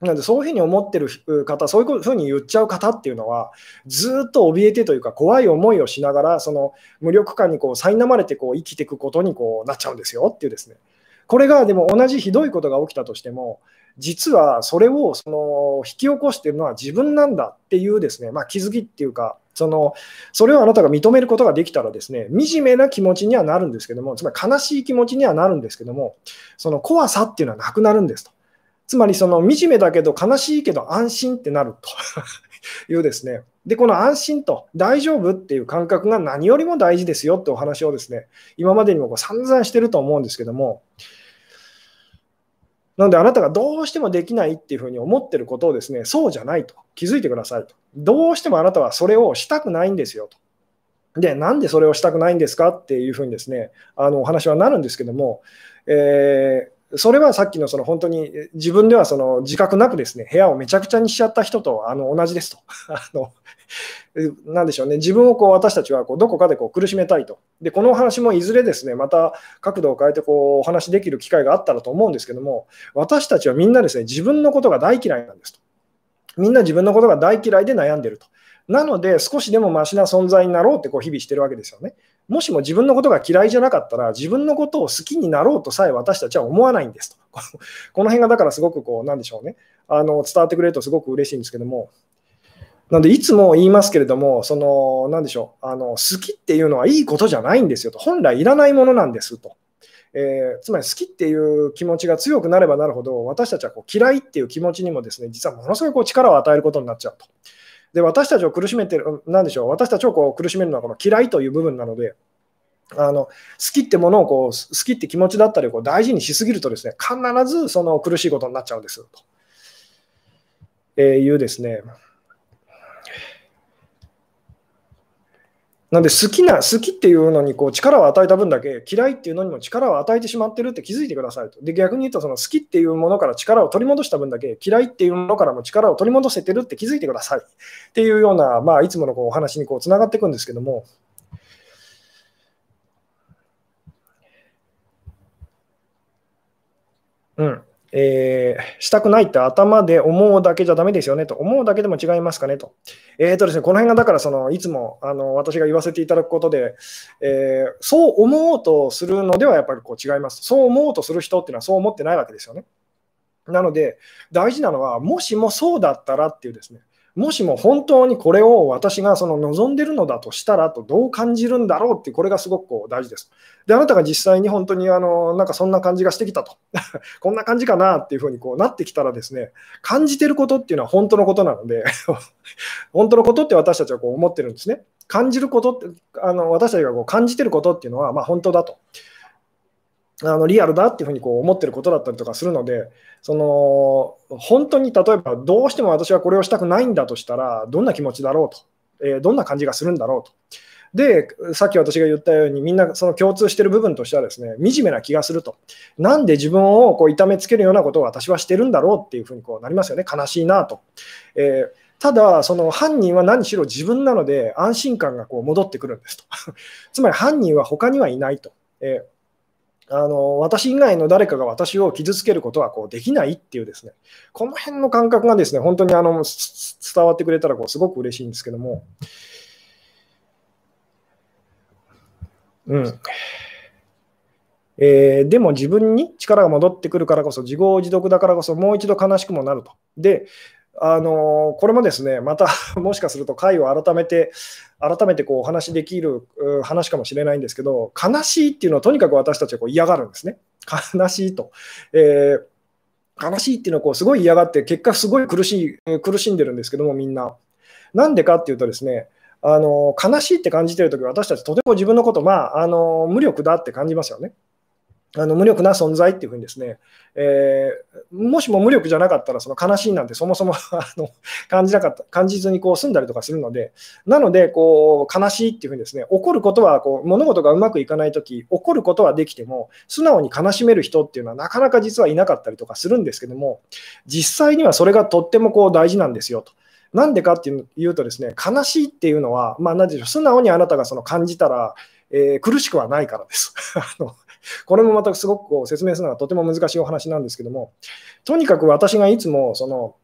なのでそういうふうに思ってる方、そういうふうに言っちゃう方っていうのは、ずっと怯えてというか、怖い思いをしながら、その無力感にこう苛まれてこう生きていくことにこうなっちゃうんですよっていうですね。これがでも同じひどいことが起きたとしても、実はそれをその引き起こしてるのは自分なんだっていうですね、まあ、気づきっていうか、そのそれをあなたが認めることができたらですね、惨めな気持ちにはなるんですけども、つまり悲しい気持ちにはなるんですけども、その怖さっていうのはなくなるんですと。つまりその惨めだけど悲しいけど安心ってなると <laughs> いうですね。で、この安心と大丈夫っていう感覚が何よりも大事ですよってお話をですね、今までにもこう散々してると思うんですけども、なので、あなたがどうしてもできないっていうふうに思ってることをですね、そうじゃないと気づいてくださいと。どうしてもあなたはそれをしたくないんですよと。で、なんでそれをしたくないんですかっていうふうにですね、あのお話はなるんですけども、えー、それはさっきのその本当に自分ではその自覚なくですね、部屋をめちゃくちゃにしちゃった人とあの同じですと。<laughs> あのなんでしょうね、自分をこう私たちはこうどこかでこう苦しめたいと。で、このお話もいずれですね、また角度を変えてこうお話できる機会があったらと思うんですけども、私たちはみんなですね、自分のことが大嫌いなんですと。みんな自分のことが大嫌いで悩んでると。なので、少しでもマシな存在になろうってこう日々してるわけですよね。もしも自分のことが嫌いじゃなかったら、自分のことを好きになろうとさえ私たちは思わないんですと。<laughs> この辺がだからすごくこう、なんでしょうね。あの伝わってくれるとすごく嬉しいんですけども、なので、いつも言いますけれども、その、なんでしょう、あの、好きっていうのはいいことじゃないんですよと。本来いらないものなんですと。えー、つまり好きっていう気持ちが強くなればなるほど、私たちはこう嫌いっていう気持ちにもですね、実はものすごいこう力を与えることになっちゃうと。で、私たちを苦しめてる、なんでしょう、私たちをこう苦しめるのはこの嫌いという部分なので、あの好きってものをこう好きって気持ちだったりをこう大事にしすぎるとですね、必ずその苦しいことになっちゃうんですと、えー、いうですね、なんで好きな、好きっていうのにこう力を与えた分だけ嫌いっていうのにも力を与えてしまってるって気づいてくださいと。で、逆に言うとその好きっていうものから力を取り戻した分だけ嫌いっていうものからも力を取り戻せてるって気づいてくださいっていうような、まあ、いつものこうお話にこうつながっていくんですけども。うん。えー、したくないって頭で思うだけじゃだめですよねと、思うだけでも違いますかねと。えーとですね、この辺がだからそのいつもあの私が言わせていただくことで、えー、そう思おうとするのではやっぱりこう違います。そう思おうとする人っていうのはそう思ってないわけですよね。なので、大事なのは、もしもそうだったらっていうですね、もしも本当にこれを私がその望んでるのだとしたらとどう感じるんだろうってこれがすごくこう大事です。で、あなたが実際に本当にあのなんかそんな感じがしてきたと、<laughs> こんな感じかなっていうふうにこうなってきたらですね、感じてることっていうのは本当のことなので <laughs> 本当のことって私たちはこう思ってるんですね。感じることって、あの私たちがこう感じてることっていうのはま本当だと。あのリアルだっていうふうにこう思ってることだったりとかするので、その本当に例えばどうしても私はこれをしたくないんだとしたら、どんな気持ちだろうと、えー、どんな感じがするんだろうと。で、さっき私が言ったように、みんなその共通している部分としてはですね、惨めな気がすると。なんで自分をこう痛めつけるようなことを私はしてるんだろうっていうふうにこうなりますよね。悲しいなと。えーただ、その犯人は何しろ自分なので安心感がこう戻ってくるんですと。<laughs> つまり犯人は他にはいないと。えー、あの私以外の誰かが私を傷つけることはこうできないっていうですね、この辺の感覚がですね、本当にあの伝わってくれたらこうすごく嬉しいんですけども。うん。えー、でも自分に力が戻ってくるからこそ、自業自得だからこそ、もう一度悲しくもなると。で、あのこれもですね、また <laughs> もしかすると回を改めて、改めてこうお話しできる話かもしれないんですけど、悲しいっていうのはとにかく私たちはこう嫌がるんですね。悲しいと。えー、悲しいっていうのをこうすごい嫌がって、結果すごい苦しい苦しんでるんですけども、みんな。なんでかっていうとですね、あの悲しいって感じてるとき、私たちとても自分のこと、まあ、あの無力だって感じますよね。あの無力な存在っていうふうにですね、えー、もしも無力じゃなかったら、その悲しいなんてそもそも <laughs> あの感じなかった、感じずにこう住んだりとかするので、なので、こう悲しいっていうふうにですね、起こることはこう、物事がうまくいかないとき、起こることはできても、素直に悲しめる人っていうのはなかなか実はいなかったりとかするんですけども、実際にはそれがとってもこう大事なんですよと。なんでかっていうとですね、悲しいっていうのは、まあ、何でしょう、素直にあなたがその感じたら、えー、苦しくはないからです。<laughs> あのこれもまたすごくこう説明するのはとても難しいお話なんですけども、とにかく私がいつもその、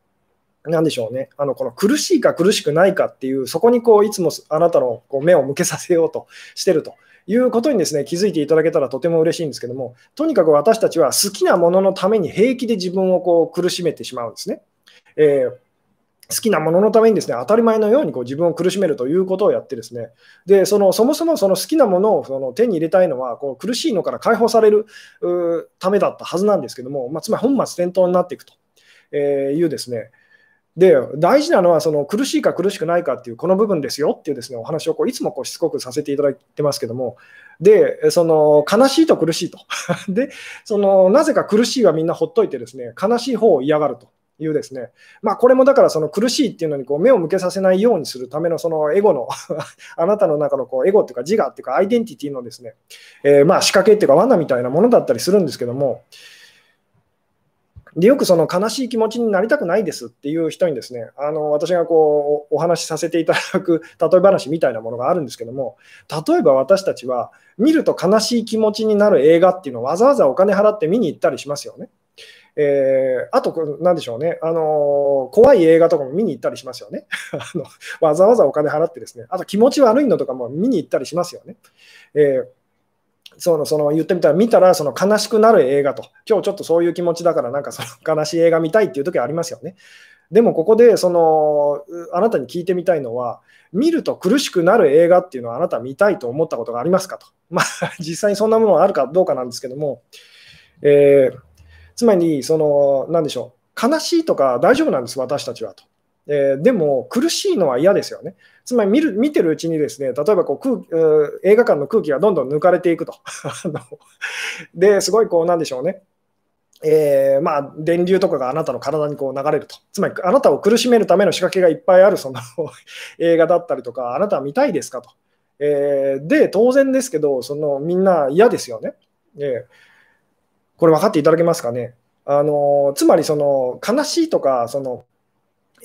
なんでしょうね、あのこの苦しいか苦しくないかっていう、そこにこういつもあなたのこう目を向けさせようとしてるということにですね気づいていただけたらとても嬉しいんですけども、とにかく私たちは好きなもののために平気で自分をこう苦しめてしまうんですね。えー好きなもののためにですね当たり前のようにこう自分を苦しめるということをやってですね。でそのそもそもその好きなものをその手に入れたいのはこう苦しいのから解放されるためだったはずなんですけども、まあ、つまり本末転倒になっていくというですね。で大事なのはその苦しいか苦しくないかっていうこの部分ですよっていうですねお話をこういつもこうしつこくさせていただいてますけども。でその悲しいと苦しいと。<laughs> でそのなぜか苦しいはみんなほっといてですね悲しい方を嫌がると。いうですね、まあ、これもだからその苦しいっていうのにこう目を向けさせないようにするためのそのエゴの <laughs> あなたの中のこうエゴっていうか自我っていうかアイデンティティのですね、えー、まあ仕掛けっていうか罠みたいなものだったりするんですけども、でよくその悲しい気持ちになりたくないですっていう人にですね、あの私がこうお話しさせていただく例え話みたいなものがあるんですけども、例えば私たちは見ると悲しい気持ちになる映画っていうのをわざわざお金払って見に行ったりしますよね。えー、あと、なんでしょうね、あの怖い映画とかも見に行ったりしますよね <laughs> あの。わざわざお金払ってですね、あと気持ち悪いのとかも見に行ったりしますよね。えーそのその言ってみたら、見たらその悲しくなる映画と、今日ちょっとそういう気持ちだから、なんかその悲しい映画見たいっていう時はありますよね。でもここでそのあなたに聞いてみたいのは、見ると苦しくなる映画っていうのはあなた見たいと思ったことがありますかと。まあ、実際にそんなものがあるかどうかなんですけども、えーつまり、その、なんでしょう、悲しいとか大丈夫なんです、私たちはと。えー、でも、苦しいのは嫌ですよね。つまり見る、見てるうちにですね、例えばこう空映画館の空気がどんどん抜かれていくと。<laughs> で、すごいこう、なんでしょうね。えー、まあ、電流とかがあなたの体にこう流れると。つまり、あなたを苦しめるための仕掛けがいっぱいあるその <laughs> 映画だったりとか、あなたは見たいですかと。えー、で、当然ですけど、そのみんな嫌ですよね。えーこれ分かっていただけますかね？あのつまりその悲しいとかその、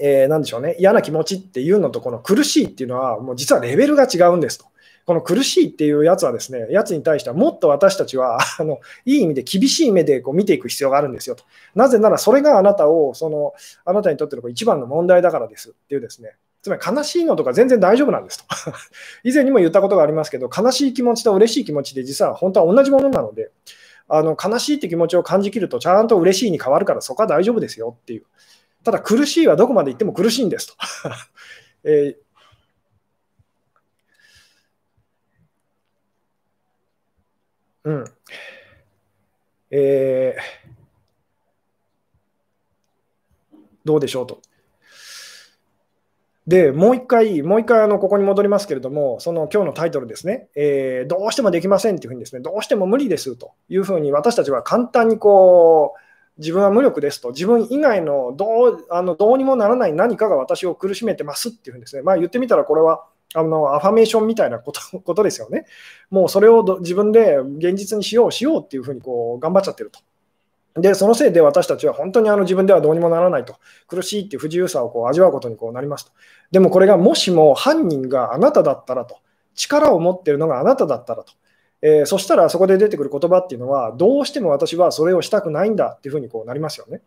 えー、でしょうね？嫌な気持ちっていうのとこの苦しいっていうのはもう実はレベルが違うんですと。この苦しいっていうやつはですね、やつに対してはもっと私たちはあのいい意味で厳しい目でこう見ていく必要があるんですよと。なぜならそれがあなたをそのあなたにとっての一番の問題だからですっていうですね。つまり悲しいのとか全然大丈夫なんですと。<laughs> 以前にも言ったことがありますけど、悲しい気持ちと嬉しい気持ちで実は本当は同じものなので、あの悲しいって気持ちを感じきると、ちゃんと嬉しいに変わるから、そこは大丈夫ですよっていう。ただ、苦しいはどこまで行っても苦しいんですと。<laughs> えーうん。えー、どうでしょうと。で、もう一回、もう一回あのここに戻りますけれども、その今日のタイトルですね、えー、どうしてもできませんっていうふうにですね、どうしても無理ですというふうに私たちは簡単にこう、自分は無力ですと、自分以外のどうあのどうにもならない何かが私を苦しめてますっていうふうにですね、まあ、言ってみたらこれはあのアファメーションみたいなこと <laughs> ことですよね。もうそれを自分で現実にしようしようっていうふうにこう頑張っちゃってると。で、そのせいで私たちは本当にあの自分ではどうにもならないと、苦しいっていう不自由さをこう味わうことにこうなりますと。でもこれがもしも犯人があなただったらと、力を持ってるのがあなただったらと、えー、そしたらそこで出てくる言葉っていうのは、どうしても私はそれをしたくないんだっていうふうにこうなりますよね。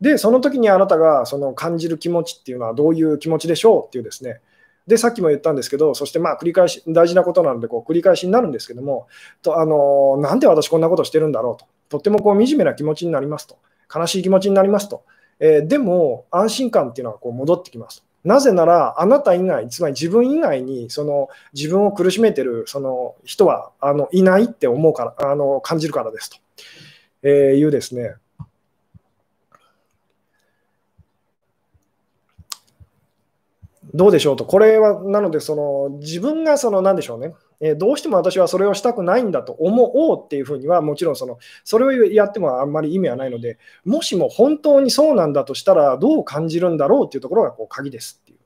で、その時にあなたがその感じる気持ちっていうのはどういう気持ちでしょうっていうですね。で、さっきも言ったんですけど、そしてまあ繰り返し、大事なことなのでこう繰り返しになるんですけども、とあのなんで私こんなことしてるんだろうと、とてもこう惨めな気持ちになりますと、悲しい気持ちになりますと、えー、でも安心感っていうのはこう戻ってきます。なぜなら、あなた以外、つまり自分以外にその自分を苦しめてるその人はあのいないって思うから、あの感じるからですと、えー、いうですね。どうでしょうと、これはなので、その自分がその何でしょうね、えどうしても私はそれをしたくないんだと思おうっていうふうには、もちろんそのそれをやってもあんまり意味はないので、もしも本当にそうなんだとしたら、どう感じるんだろうっていうところがこう鍵ですっていう。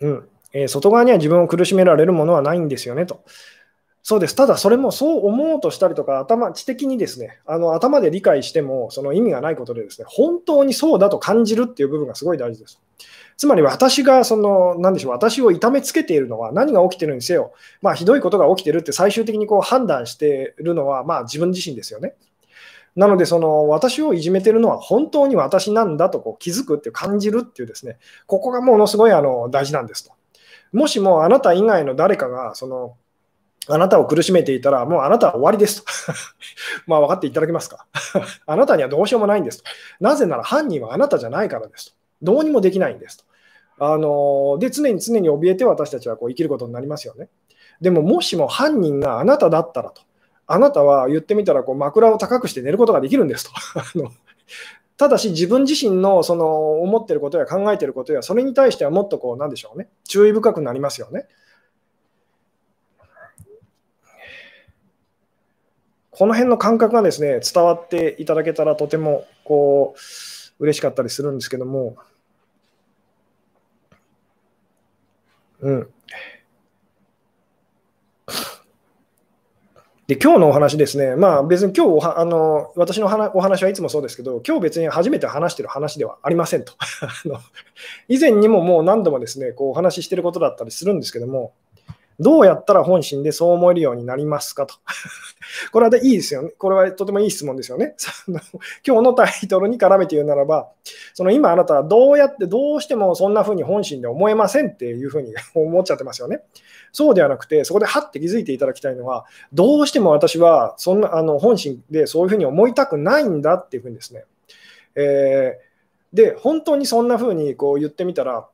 うんえー、外側には自分を苦しめられるものはないんですよねと。そうです。ただ、それもそう思おうとしたりとか、頭、知的にですね、あの頭で理解しても、その意味がないことでですね、本当にそうだと感じるっていう部分がすごい大事です。つまり私が、その、なんでしょう、私を痛めつけているのは何が起きてるにせよ、まあ、ひどいことが起きてるって最終的にこう判断しているのは、まあ、自分自身ですよね。なので、その私をいじめてるのは本当に私なんだとこう気づくって感じるっていうですね、ここがものすごいあの大事なんですと。もしもあなた以外の誰かがそのあなたを苦しめていたら、もうあなたは終わりですと。<laughs> まあ分かっていただけますか？<laughs> あなたにはどうしようもないんですと。なぜなら犯人はあなたじゃないからですと。どうにもできないんですと。あので常に常に怯えて私たちはこう生きることになりますよね。でももしも犯人があなただったらと。あなたは言ってみたらこう枕を高くして寝ることができるんですと。<laughs> あのただし自分自身のその思ってることや考えてることやそれに対してはもっとこうなんでしょうね注意深くなりますよね。この辺の感覚がですね、伝わっていただけたらとてもこう嬉しかったりするんですけども、うん。で今日のお話ですね、まあ、別に今日あの私のお話はいつもそうですけど、今日別に初めて話している話ではありませんと。<laughs> 以前にももう何度もですねこうお話ししていることだったりするんですけども、どうやったら本心でそう思えるようになりますかと。<laughs> これはいいですよね。これはとてもいい質問ですよね。<laughs> 今日のタイトルに絡めて言うならば、その今あなたはどうやってどうしてもそんな風に本心で思えませんっていう風に <laughs> 思っちゃってますよね。そうではなくて、そこではって気づいていただきたいのは、どうしても私はそんなあの本心でそういう風に思いたくないんだっていう風にですね。えー、で、本当にそんな風にこう言ってみたら、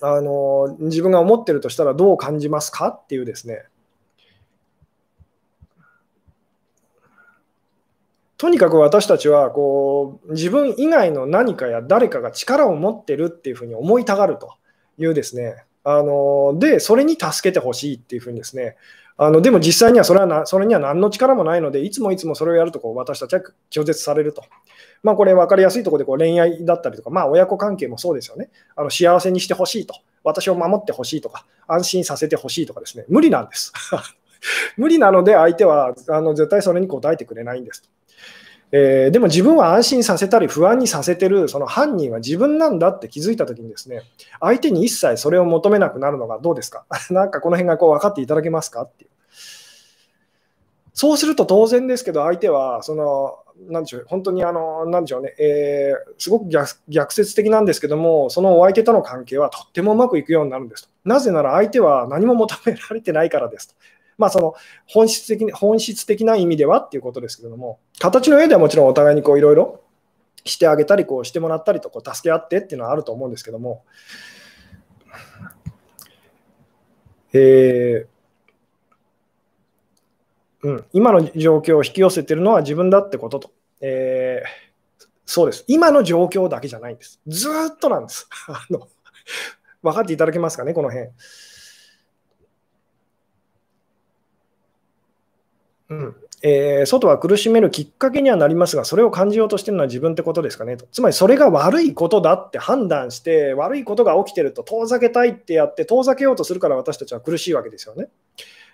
あの自分が思ってるとしたらどう感じますかっていうですね。とにかく私たちはこう自分以外の何かや誰かが力を持ってるっていうふうに思いたがるというですね。あのでそれに助けてほしいっていうふうにですね。あのでも実際にはそれはなそれには何の力もないのでいつもいつもそれをやるとこう私たちは拒絶されるとまあ、これ分かりやすいところでこう恋愛だったりとか、まあ、親子関係もそうですよね。あの幸せにしてほしいと、私を守ってほしいとか、安心させてほしいとかですね、無理なんです。<laughs> 無理なので相手はあの絶対それに応えてくれないんです。えー、でも自分は安心させたり不安にさせてるその犯人は自分なんだって気づいたときにですね相手に一切それを求めなくなるのがどうですか？<laughs> なんかこの辺がこう分かっていただけますかっていうそうすると当然ですけど相手はそのなんでしょう、本当にあの、なんでしょうね、えー、すごく逆逆説的なんですけども、そのお相手との関係はとってもうまくいくようになるんですと。なぜなら相手は何も求められてないからですと。まあ、その本質的に本質的な意味ではっていうことですけれども、形の上ではもちろんお互いにいろいろしてあげたり、こうしてもらったりとこう助け合ってっていうのはあると思うんですけども、えーうん、今の状況を引き寄せてるのは自分だってことと。えー、そうです。今の状況だけじゃないんです。ずっとなんです。あの分かっていただけますかね、この辺。うんえー、外は苦しめるきっかけにはなりますが、それを感じようとしてるのは自分ってことですかねと。つまり、それが悪いことだって判断して、悪いことが起きてると遠ざけたいってやって、遠ざけようとするから私たちは苦しいわけですよね。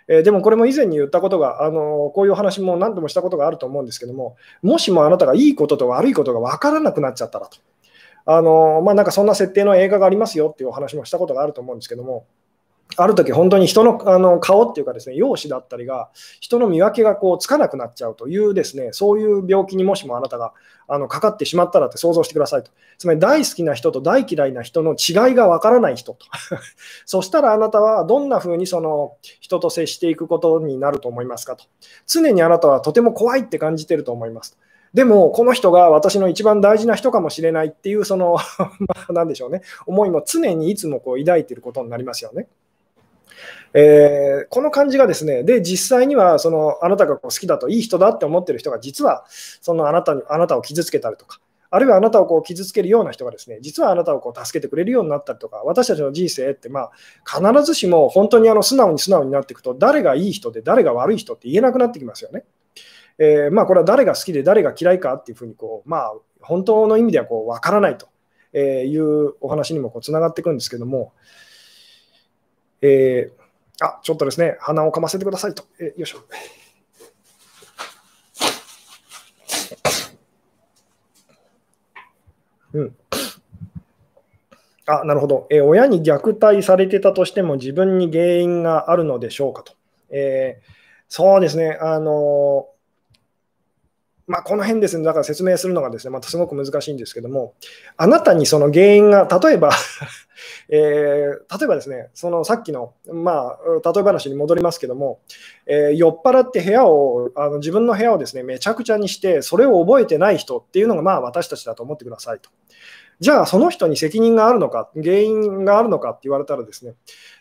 えー、でもこれも以前に言ったことが、あのこういう話も何度もしたことがあると思うんですけども、もしもあなたがいいことと悪いことが分からなくなっちゃったらと。あのまあ、なんかそんな設定の映画がありますよっていうお話もしたことがあると思うんですけども、ある時本当に人のあの顔っていうかですね、容姿だったりが、人の見分けがこうつかなくなっちゃうというですね、そういう病気にもしもあなたがあのかかってしまったらって想像してくださいと。つまり大好きな人と大嫌いな人の違いがわからない人と。<laughs> そしたらあなたはどんなふうにその人と接していくことになると思いますかと。常にあなたはとても怖いって感じてると思います。でも、この人が私の一番大事な人かもしれないっていう、その、<laughs> まあ、なんでしょうね、思いも常にいつもこう抱いていることになりますよね。えー、この感じがですね、で、実際にはそのあなたがこう好きだといい人だって思ってる人が、実はそのあなたにあなたを傷つけたりとか、あるいはあなたをこう傷つけるような人がですね、実はあなたをこう助けてくれるようになったりとか、私たちの人生って、まあ、必ずしも本当にあの素直に素直になっていくと、誰がいい人で誰が悪い人って言えなくなってきますよね。えー、まあ、これは誰が好きで誰が嫌いかっていうふうにこう、まあ、本当の意味ではこう分からないというお話にもつながっていくんですけども、えーあ、ちょっとですね、鼻をかませてくださいと。えよいしょ。うん。あ、なるほど。え親に虐待されてたとしても自分に原因があるのでしょうかと。えー、そうですね。あのまあ、この辺ですね、だから説明するのがですね、またすごく難しいんですけども、あなたにその原因が、例えばえー、例えばですね、そのさっきの、まあ、例え話に戻りますけども、えー、酔っ払って部屋を、あの自分の部屋をですね、めちゃくちゃにして、それを覚えてない人っていうのが、まあ、私たちだと思ってくださいと。じゃあ、その人に責任があるのか、原因があるのかって言われたらですね、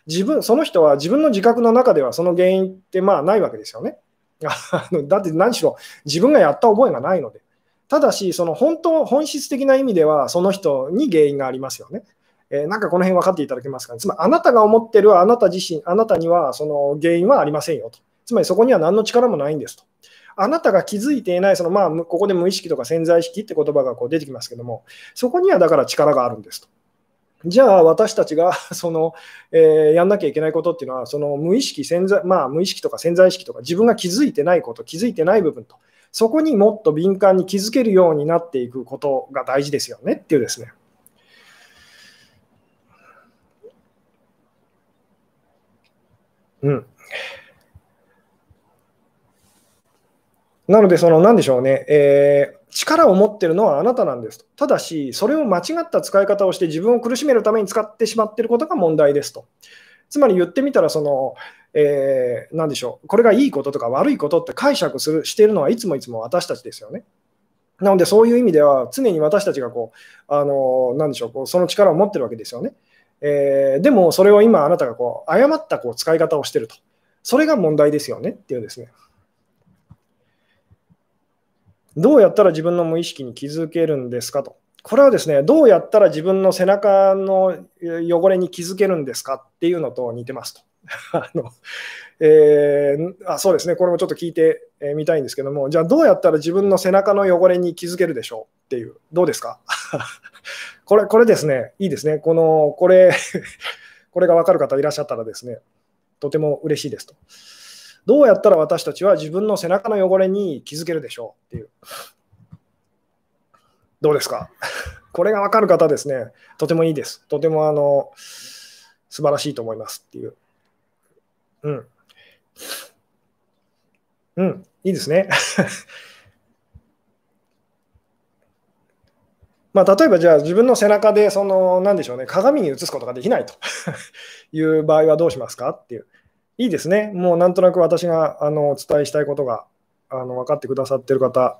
自分、その人は自分の自覚の中ではその原因ってまあないわけですよね。<laughs> だって何しろ自分がやった覚えがないので。ただし、その本当、本質的な意味では、その人に原因がありますよね。えー、なんかこの辺分かっていただけますかね。つまり、あなたが思ってるあなた自身、あなたにはその原因はありませんよと。つまり、そこには何の力もないんですと。あなたが気づいていない、そのまあ、ここで無意識とか潜在意識って言葉がこう出てきますけども、そこにはだから力があるんですと。じゃあ私たちが <laughs> その、えー、やんなきゃいけないことっていうのは、その無意識潜在、まあ、無意識とか潜在意識とか自分が気づいてないこと、気づいてない部分と、そこにもっと敏感に気づけるようになっていくことが大事ですよねっていうですね。うん。なので、その、なんでしょうね、えー、力を持ってるのはあなたなんですと。ただし、それを間違った使い方をして自分を苦しめるために使ってしまっていることが問題ですと。つまり言ってみたら、その、えー、でしょう、これがいいこととか悪いことって解釈するしているのはいつもいつも私たちですよね。なので、そういう意味では、常に私たちがこう、あのなでしょうこう、その力を持ってるわけですよね。えー、でも、それを今、あなたがこう誤ったこう使い方をしてると。それが問題ですよねっていうんですね。どうやったら自分の無意識に気づけるんですかと。これはですね、どうやったら自分の背中の汚れに気づけるんですかっていうのと似てますと。<laughs> あのえー、あそうですね、これもちょっと聞いてみたいんですけども、じゃあどうやったら自分の背中の汚れに気づけるでしょうっていう、どうですか？これ、これですね、いいですね、この、これ <laughs> これが分かる方いらっしゃったらですね、とても嬉しいですと。どうやったら私たちは自分の背中の汚れに気づけるでしょうっていう。どうですか？<laughs> これが分かる方ですね、とてもいいです。とてもあの素晴らしいと思いますっていう。うん。うん、いいですね。<laughs> まあ、例えばじゃあ自分の背中でその何でしょうね鏡に映すことができないと <laughs> いう場合はどうしますか？っていういいですね。もうなんとなく私があのお伝えしたいことがあの分かってくださってる方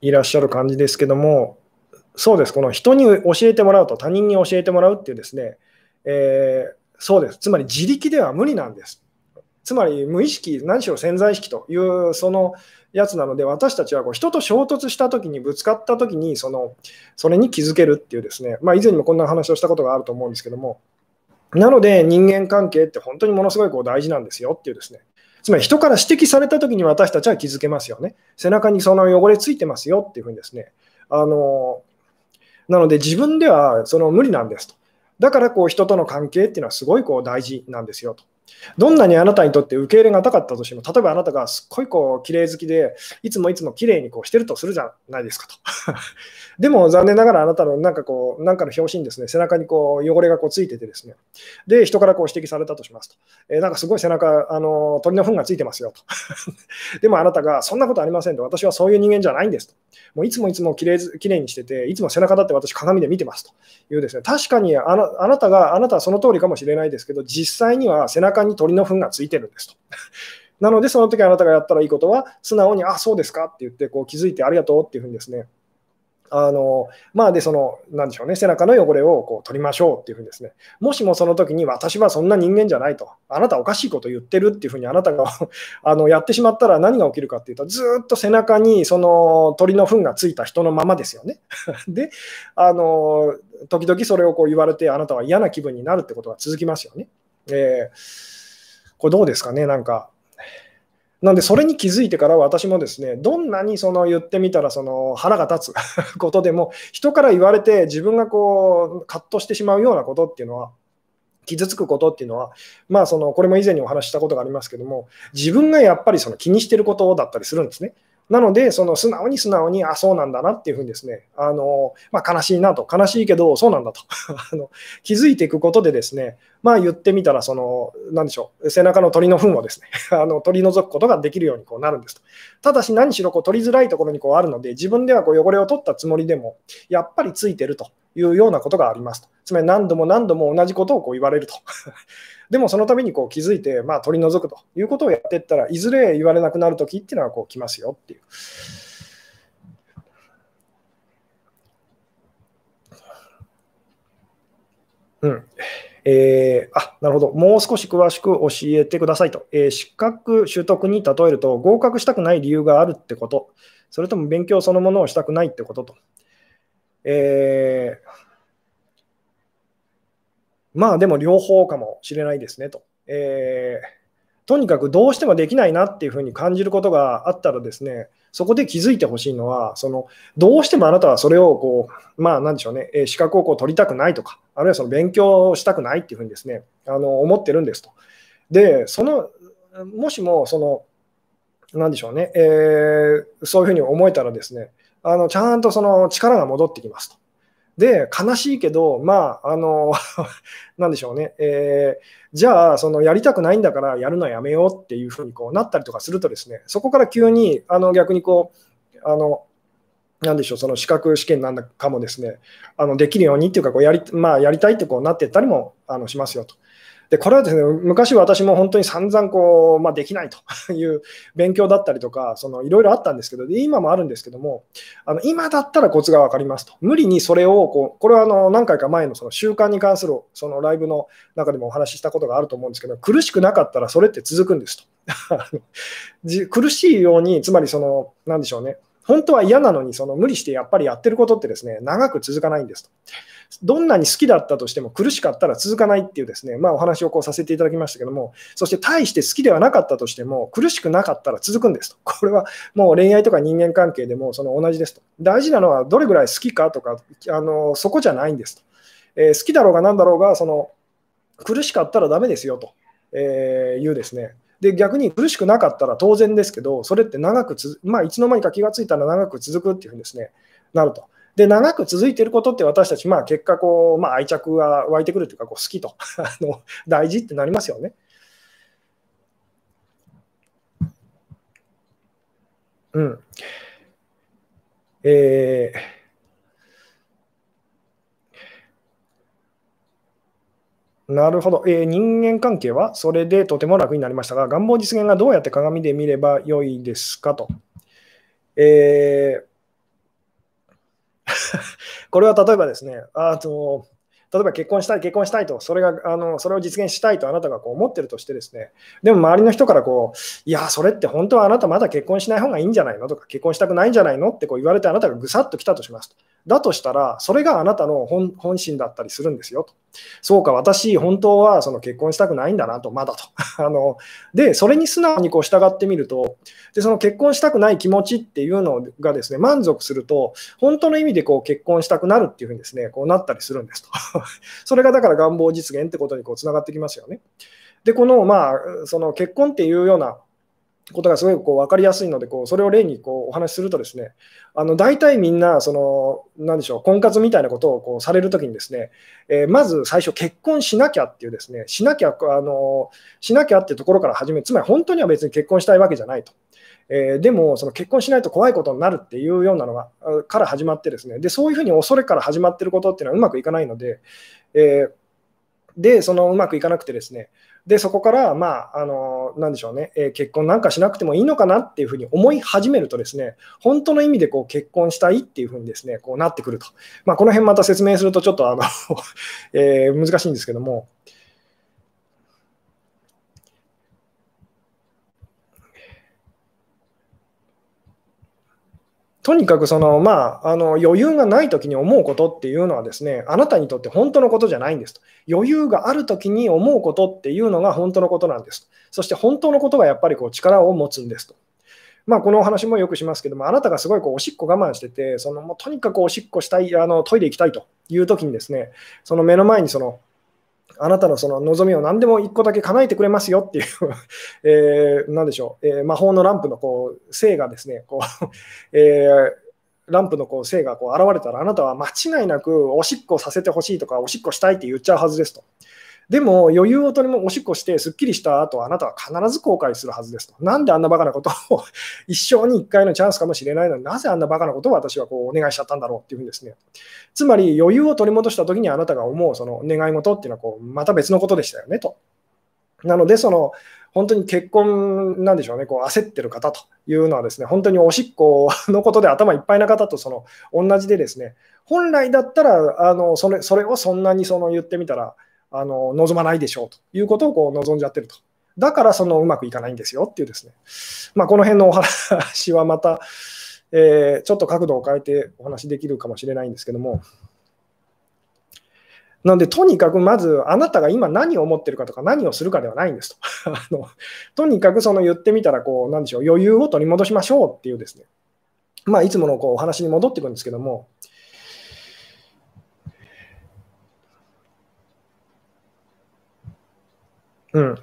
いらっしゃる感じですけども、そうです、この人に教えてもらうと、他人に教えてもらうっていうですね、えー、そうです、つまり自力では無理なんです。つまり無意識、何しろ潜在意識というそのやつなので、私たちはこう人と衝突したときに、ぶつかったときにその、それに気づけるっていうですね、まあ、以前にもこんな話をしたことがあると思うんですけども、なので人間関係って本当にものすごいこう大事なんですよっていうですね、つまり人から指摘されたときに私たちは気づけますよね。背中にその汚れついてますよっていうふうにですね。あのなので自分ではその無理なんですと。だからこう人との関係っていうのはすごいこう大事なんですよと。どんなにあなたにとって受け入れがたかったとしても、例えばあなたがすっごいこう綺麗好きで、いつもいつも綺麗にこうしてるとするじゃないですかと。<laughs> でも残念ながらあなたのなんかこう、なんかの表紙にですね、背中にこう汚れがこうついててですね、で、人からこう指摘されたとしますと。えー、なんかすごい背中、あの鳥の糞がついてますよと。<laughs> でもあなたが、そんなことありませんと。私はそういう人間じゃないんですと。もういつもいつも綺麗綺麗にしてて、いつも背中だって私鏡で見てますというですね、確かにあなあなたが、あなたはその通りかもしれないですけど、実際には背中に鳥の糞がついてるんですと。<laughs> なので、その時あなたがやったらいいことは、素直に、あ、そうですか？って言って、こう気づいてありがとうっていうふうにですね、あのまあ、で、その、なんでしょうね、背中の汚れをこう取りましょうっていうふうにですね、もしもその時に私はそんな人間じゃないと、あなたおかしいこと言ってるっていうふうにあなたが <laughs> あのやってしまったら何が起きるかっていうと、ずっと背中にその鳥の糞がついた人のままですよね。<laughs> で、あの時々それをこう言われて、あなたは嫌な気分になるってことが続きますよね。えー、これどうですかね、なんか。なんで、それに気づいてから私もですね、どんなにその言ってみたらその腹が立つ <laughs> ことでも、人から言われて自分がこう、カッとしてしまうようなことっていうのは、傷つくことっていうのは、まあ、そのこれも以前にお話したことがありますけども、自分がやっぱりその気にしてることだったりするんですね。なので、その素直に素直に、あ、そうなんだなっていうふうにですね、あのまあ、悲しいなと、悲しいけど、そうなんだと。<laughs> あの気づいていくことでですね、まあ、言ってみたら、その、なんでしょう、背中の鳥の糞をですね <laughs> あの取り除くことができるようにこうなるんですと。ただし、何しろこう取りづらいところにこうあるので、自分ではこう汚れを取ったつもりでも、やっぱりついてると。いうようなことがありますと。つまり何度も何度も同じことをこう言われると <laughs> でもその度にこう気づいて、まあ、取り除くということをやっていったらいずれ言われなくなるときっていうのはこう来ますよっていう。うんえー、あなるほど、もう少し詳しく教えてくださいと、えー、資格取得に例えると、合格したくない理由があるってこと、それとも勉強そのものをしたくないってことと。えーまあでも両方かもしれないですねと。えー、とにかくどうしてもできないなっていうふうに感じることがあったらですね、そこで気づいてほしいのは、そのどうしてもあなたはそれをこう、まあなんでしょうね、え資格をこう取りたくないとか、あるいはその勉強したくないっていうふうにですね、あの思ってるんですと。で、その、もしもその、なんでしょうね、えー、そういうふうに思えたらですね、あのちゃんとその力が戻ってきますと。で、悲しいけど、まあ、あの、<laughs> なんでしょうね、えー、じゃあ、そのやりたくないんだからやるのはやめようっていうふうにこうなったりとかするとですね、そこから急にあの逆にこう、あの、なんでしょう、その資格試験なんだかもですね、あのできるようにっていうかこうやり、まあ、やりたいってこうなっていったりもあのしますよと。で、これはですね、昔私も本当に散々こう、まあ、できないという勉強だったりとか、そのいろいろあったんですけど、今もあるんですけども、あの今だったらコツが分かりますと。無理にそれをこう、これはあの何回か前のその習慣に関するそのライブの中でもお話ししたことがあると思うんですけど、苦しくなかったらそれって続くんですと。<laughs> 苦しいように、つまりその、なんでしょうね、本当は嫌なのにその無理してやっぱりやってることってですね、長く続かないんですと。どんなに好きだったとしても苦しかったら続かないっていうですね、まあ、お話をこうさせていただきましたけども、そして大して好きではなかったとしても、苦しくなかったら続くんですと。これはもう恋愛とか人間関係でもその同じですと。大事なのはどれぐらい好きかとか、あのそこじゃないんですと。えー、好きだろうが何だろうが、その苦しかったらダメですよと、えー、いうですね。で逆に苦しくなかったら当然ですけど、それって長くつ、まあ、いつの間にか気がついたら長く続くっていうふうにですね、なると。で、長く続いていることって私たち、まあ結果こう、まあ愛着が湧いてくるというか、こう好きと <laughs> あの大事ってなりますよね。うん。えー、なるほど、えー、人間関係はそれでとても楽になりましたが、願望実現がどうやって鏡で見ればよいですかと。えー <laughs> これは例えばですね、あと例えば結婚したい、結婚したいと、それがあのそれを実現したいとあなたがこう思ってるとしてですね、でも周りの人からこう、いや、それって本当はあなたまだ結婚しない方がいいんじゃないのとか、結婚したくないんじゃないのってこう言われてあなたがぐさっと来たとしますと。だとしたら、それがあなたの本心だったりするんですよと。そうか、私、本当はその結婚したくないんだなと、まだと。<laughs> あので、それに素直にこう従ってみるとで、その結婚したくない気持ちっていうのがですね満足すると、本当の意味でこう結婚したくなるっていうふうにですねこうなったりするんですと。<laughs> それがだから願望実現ってことにこうつながってきますよね。で、この,、まあ、その結婚っていうようなことがすごいこう分かりやすいので、こうそれを例にこうお話しするとですね、あの大体みんな、その、なんでしょう、婚活みたいなことをこうされるときにですね、えー、まず最初、結婚しなきゃっていうですね、しなきゃ、あの、しなきゃっていうところから始め、つまり本当には別に結婚したいわけじゃないと。えー、でも、その結婚しないと怖いことになるっていうようなのがから始まってですね、でそういうふうに恐れから始まってることっていうのはうまくいかないので、えー、で、そのうまくいかなくてですね、で、そこから、まあ、あの、なんでしょうね、えー、結婚なんかしなくてもいいのかなっていうふうに思い始めるとですね、本当の意味でこう結婚したいっていうふうにですね、こうなってくると。まあ、この辺また説明するとちょっとあの <laughs> え、難しいんですけども、とにかくその、まあ、あの余裕がないときに思うことっていうのはですね、あなたにとって本当のことじゃないんですと。余裕があるときに思うことっていうのが本当のことなんです。そして本当のことがやっぱりこう力を持つんですと。まあ、このお話もよくしますけども、あなたがすごいこうおしっこ我慢してて、そのもうとにかくおしっこしたい、あのトイレ行きたいというときにですね、その目の前にそのあなたのその望みを何でも1個だけ叶えてくれますよっていう <laughs> えー、なんでしょう、えー、魔法のランプのこう性がですね、こう <laughs> えー、ランプのこう性がこう現れたら、あなたは間違いなくおしっこさせてほしいとか、おしっこしたいって言っちゃうはずですと。でも余裕を取りもおしっこしてすっきりした後あなたは必ず後悔するはずですと。なんであんなバカなことを一生に一回のチャンスかもしれないのになぜあんなバカなことを私はこうお願いしちゃったんだろうっていうふうにですね。つまり余裕を取り戻した時にあなたが思うその願い事っていうのはこうまた別のことでしたよねと。なのでその本当に結婚なんでしょうね、こう焦ってる方というのはですね、本当におしっこのことで頭いっぱいな方とその同じでですね、本来だったらあのそれそれをそんなにその言ってみたら、あの望まないでしょうということをこう望んじゃってると。だからそのうまくいかないんですよっていうですね、まあ、この辺のお話はまた、えー、ちょっと角度を変えてお話できるかもしれないんですけども、なので、とにかくまず、あなたが今何を思ってるかとか何をするかではないんですと。<laughs> あのとにかくその言ってみたら、こう、なんでしょう、余裕を取り戻しましょうっていうですね、まあ、いつものこうお話に戻っていくんですけども、うん。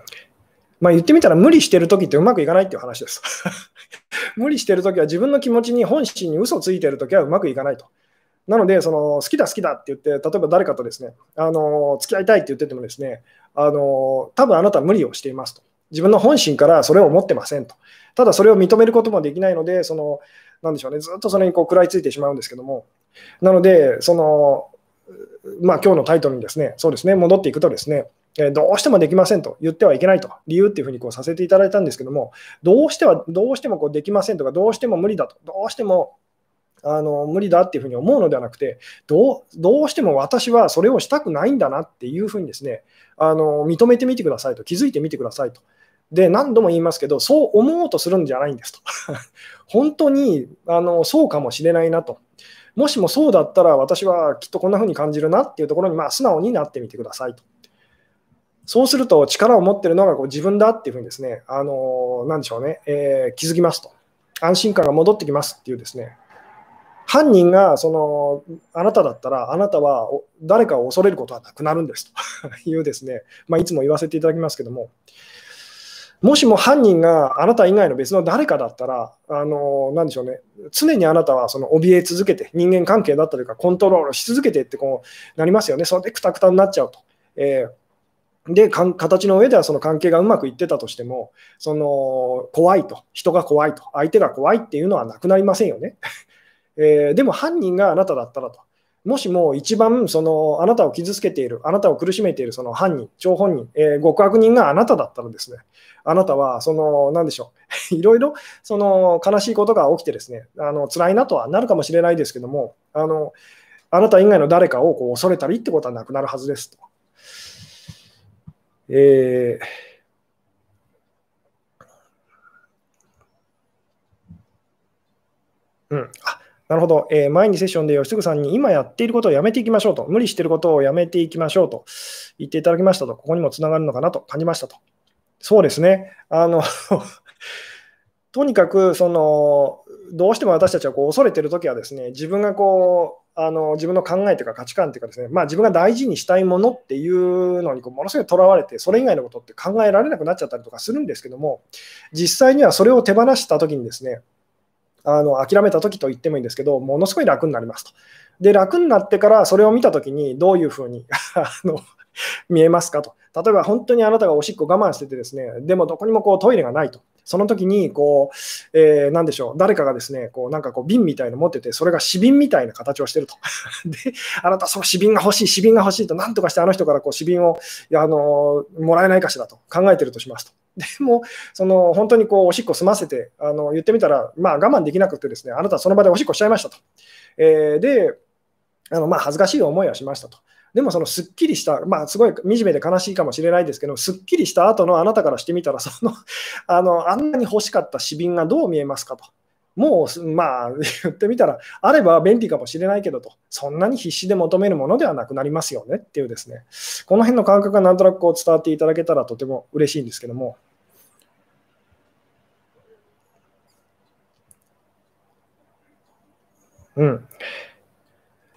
まあ言ってみたら無理してるときってうまくいかないっていう話です。<laughs> 無理してるときは自分の気持ちに本心に嘘ついてるときはうまくいかないと。なので、その好きだ好きだって言って、例えば誰かとですね、あの付き合いたいって言っててもですね、あの多分あなたは無理をしていますと。自分の本心からそれを思ってませんと。ただそれを認めることもできないので、その、なんでしょうね、ずっとそれにこう食らいついてしまうんですけども、なので、その、まあ今日のタイトルにですね、そうですね、戻っていくとですね、えどうしてもできませんと言ってはいけないと、理由っていうふうにこうさせていただいたんですけども、どうしてはどうしてもこうできませんとか、どうしても無理だと、どうしてもあの無理だっていうふうに思うのではなくてどう、どうしても私はそれをしたくないんだなっていうふうにですねあの認めてみてくださいと、気づいてみてくださいと。で、何度も言いますけど、そう思おうとするんじゃないんですと。<laughs> 本当にあのそうかもしれないなと。もしもそうだったら私はきっとこんな風に感じるなっていうところにまあ素直になってみてくださいと。そうすると力を持ってるのがこう自分だっていうふうにですね、あのー、でしょうね、えー、気づきますと。安心感が戻ってきますっていうですね、犯人がそのあなただったら、あなたは誰かを恐れることはなくなるんですと。<laughs> いうですね、まあ、いつも言わせていただきますけども、もしも犯人があなた以外の別の誰かだったら、あのなんでしょうね、常にあなたはその怯え続けて、人間関係だったりか、コントロールし続けてってこうなりますよね、それでくたくたになっちゃうと。えー、で形の上ではその関係がうまくいってたとしても、その怖いと、人が怖いと、相手が怖いっていうのはなくなりませんよね。<laughs> えー、でも犯人があなただったらと。もしも一番そのあなたを傷つけている、あなたを苦しめているその犯人、張本人、えー、極悪人があなただったらですね、あなたはその、なんでしょう、<laughs> いろいろその悲しいことが起きてですね、あの辛いなとはなるかもしれないですけども、あのあなた以外の誰かをこう恐れたりってことはなくなるはずですと。えー、うん、あなるほど、えー、前にセッションで吉嗣さんに今やっていることをやめていきましょうと、無理していることをやめていきましょうと言っていただきましたと、ここにもつながるのかなと感じましたと。そうですね。あの <laughs> とにかくそのどうしても私たちはこう恐れてるときはですね自分がこうあの自分の考えというか価値観というかですね、まあ、自分が大事にしたいものっていうのにこうものすごいとらわれてそれ以外のことって考えられなくなっちゃったりとかするんですけども実際にはそれを手放したときにですねあの諦めたときと言ってもいいんですけどものすごい楽になりますと。で楽になってからそれを見たときにどういうふうに <laughs> あの見えますかと。例えば本当にあなたがおしっこ我慢しててですね、でもどこにもこうトイレがないと。その時にこう、えー、何でしょう、誰かがですね、こうなんかこう瓶みたいの持ってて、それが紙瓶みたいな形をしてると。<laughs> で、あなたその紙瓶が欲しい、紙瓶が欲しいと、なんとかしてあの人からこう紙瓶をあのもらえないかしらと考えてるとしますと。でも、その本当にこうおしっこ済ませてあの言ってみたら、まあ、我慢できなくてですね、あなたはその場でおしっこしちゃいましたと。えー、で、あのまあ恥ずかしい思いはしましたと。でもそのすっきりした、まあ、すごい惨めで悲しいかもしれないですけど、すっきりした後のあなたからしてみたら、その <laughs> あのあんなに欲しかった紙瓶がどう見えますかと。もう、まあ、言ってみたら、あれば便利かもしれないけどと、そんなに必死で求めるものではなくなりますよねっていうですね、この辺の感覚がなんとなくこう伝わっていただけたらとても嬉しいんですけども。うん。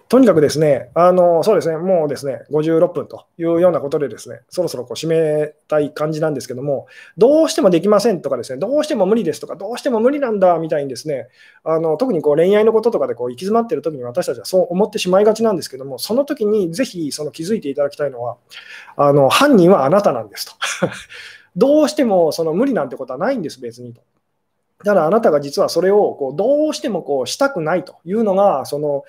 とにかくですね、あのそうですね、もうですね、56分というようなことでですね、そろそろこう締めたい感じなんですけども、どうしてもできませんとかですね、どうしても無理ですとか、どうしても無理なんだみたいにですね、あの特にこう恋愛のこととかでこう行き詰まっているときに私たちはそう思ってしまいがちなんですけども、その時にぜひその気づいていただきたいのは、あの犯人はあなたなんですと。<laughs> どうしてもその無理なんてことはないんです、別にと。ただあなたが実はそれをこうどうしてもこうしたくないというのが、その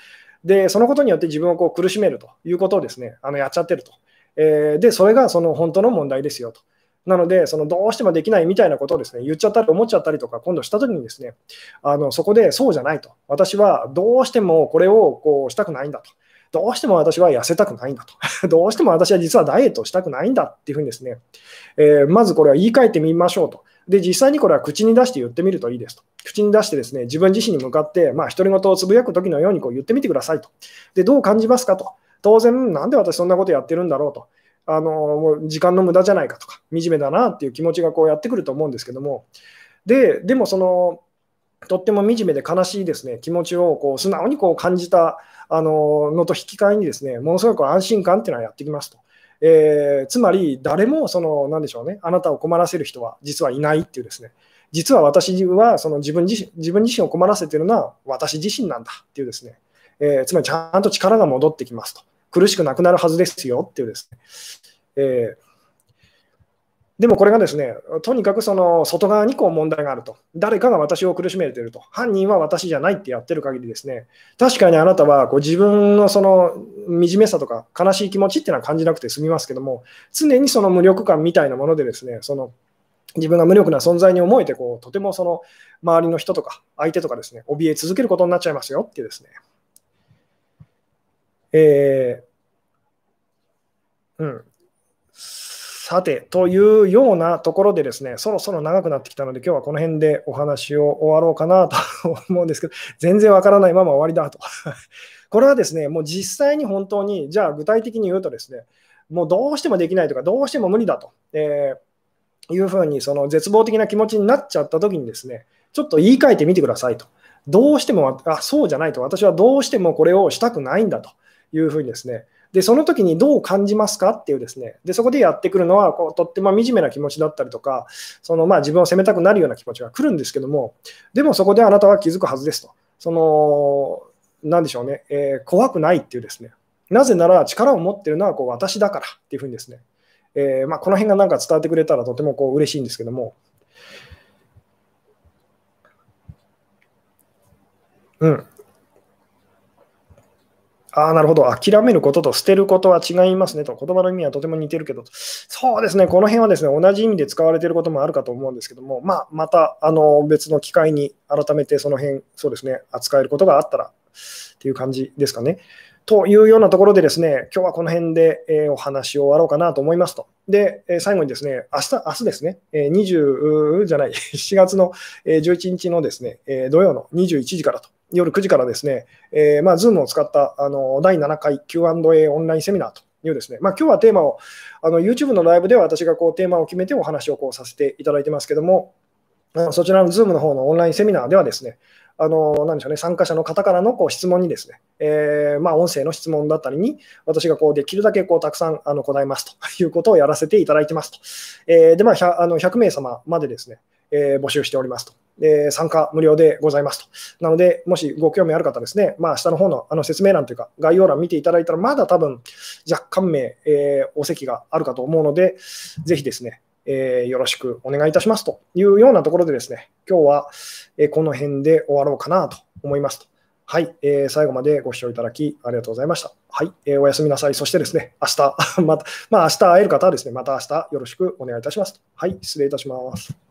で、そのことによって自分をこう苦しめるということをですね、あのやっちゃってると。えー、で、それがその本当の問題ですよと。なので、そのどうしてもできないみたいなことをですね言っちゃったり思っちゃったりとか、今度したときにですねあのそこでそうじゃないと。私はどうしてもこれをこうしたくないんだと。どうしても私は痩せたくないんだと。<laughs> どうしても私は実はダイエットしたくないんだっていうふうにですね、えー、まずこれは言い換えてみましょうと。で、実際にこれは口に出して言ってみるといいですと。口に出してですね、自分自身に向かって、まあ、独り言をつぶやく時のようにこう言ってみてくださいと。で、どう感じますかと。当然、なんで私そんなことやってるんだろうと。あのもう時間の無駄じゃないかとか、惨めだなっていう気持ちがこうやってくると思うんですけども、で、でもその、とっても惨めで悲しいですね気持ちをこう素直にこう感じたあののと引き換えにですねものすごく安心感っていうのはやってきますと。えー、つまり誰もその何でしょうね。あなたを困らせる人は実はいないっていうですね。実は私はその自分自身自分自身を困らせているのは私自身なんだっていうですね、えー、つまりちゃんと力が戻ってきますと。苦しくなくなるはずですよっていうですね、えーでもこれがですね、とにかくその外側にこう問題があると。誰かが私を苦しめていると。犯人は私じゃないってやってる限りですね、確かにあなたはこう自分のその惨めさとか悲しい気持ちっていうのは感じなくて済みますけども、常にその無力感みたいなものでですね、その自分が無力な存在に思えてこう、とてもその周りの人とか相手とかですね、怯え続けることになっちゃいますよってですね。えー、うん、さて、というようなところでですね、そろそろ長くなってきたので、今日はこの辺でお話を終わろうかなと <laughs> 思うんですけど、全然わからないまま終わりだと。<laughs> これはですね、もう実際に本当に、じゃあ具体的に言うとですね、もうどうしてもできないとか、どうしても無理だと、えー、いうふうにその絶望的な気持ちになっちゃった時にですね、ちょっと言い換えてみてくださいと。どうしても、あ、そうじゃないと。私はどうしてもこれをしたくないんだというふうにですね、で、その時にどう感じますかっていうですね、でそこでやってくるのはこう、とっても惨めな気持ちだったりとか、そのまあ自分を責めたくなるような気持ちが来るんですけども、でもそこであなたは気づくはずですと。その、なんでしょうね、えー、怖くないっていうですね、なぜなら力を持ってるのはこう私だからっていうふうにですね、えー、まあ、この辺がなんか伝わってくれたらとてもこう嬉しいんですけども、うん、ああ、なるほど。諦めることと捨てることは違いますねと。言葉の意味はとても似てるけど、そうですね。この辺はですね、同じ意味で使われていることもあるかと思うんですけども、まあ、またあの別の機会に改めてその辺、そうですね、扱えることがあったらっていう感じですかね。というようなところでですね、今日はこの辺で、えお話を終わろうかなと思いますと。で、え最後にですね、明日、明日ですね、え20じゃない、<laughs> 7月の11日のですね、え土曜の21時からと、夜9時からですね、えー、まあ、Zoom を使ったあの第7回 Q&A オンラインセミナーというですね、まあ、今日はテーマを、あの YouTube のライブでは私がこうテーマを決めてお話をこうさせていただいてますけども、そちらの Zoom の方のオンラインセミナーではですね、あのなんでしょうね、参加者の方からのこう質問にですね、えー、まあ、音声の質問だったりに、私がこうできるだけこうたくさんあの答えますということをやらせていただいてますと。えー、で、まあ 100, あの100名様までですね、えー、募集しておりますと。で参加無料でございますと。なので、もしご興味ある方ですね、まあ、下の方のあの説明欄というか、概要欄見ていただいたら、まだ多分若干名、えー、お席があるかと思うので、ぜひですね、えー、よろしくお願いいたしますというようなところでですね、今日は、えこの辺で終わろうかなと思いますと。はい、えー、最後までご視聴いただきありがとうございました。はい、えー、おやすみなさい。そしてですね、明日、<laughs> また、まあ明日会える方はですね、また明日よろしくお願いいたします。はい、失礼いたします。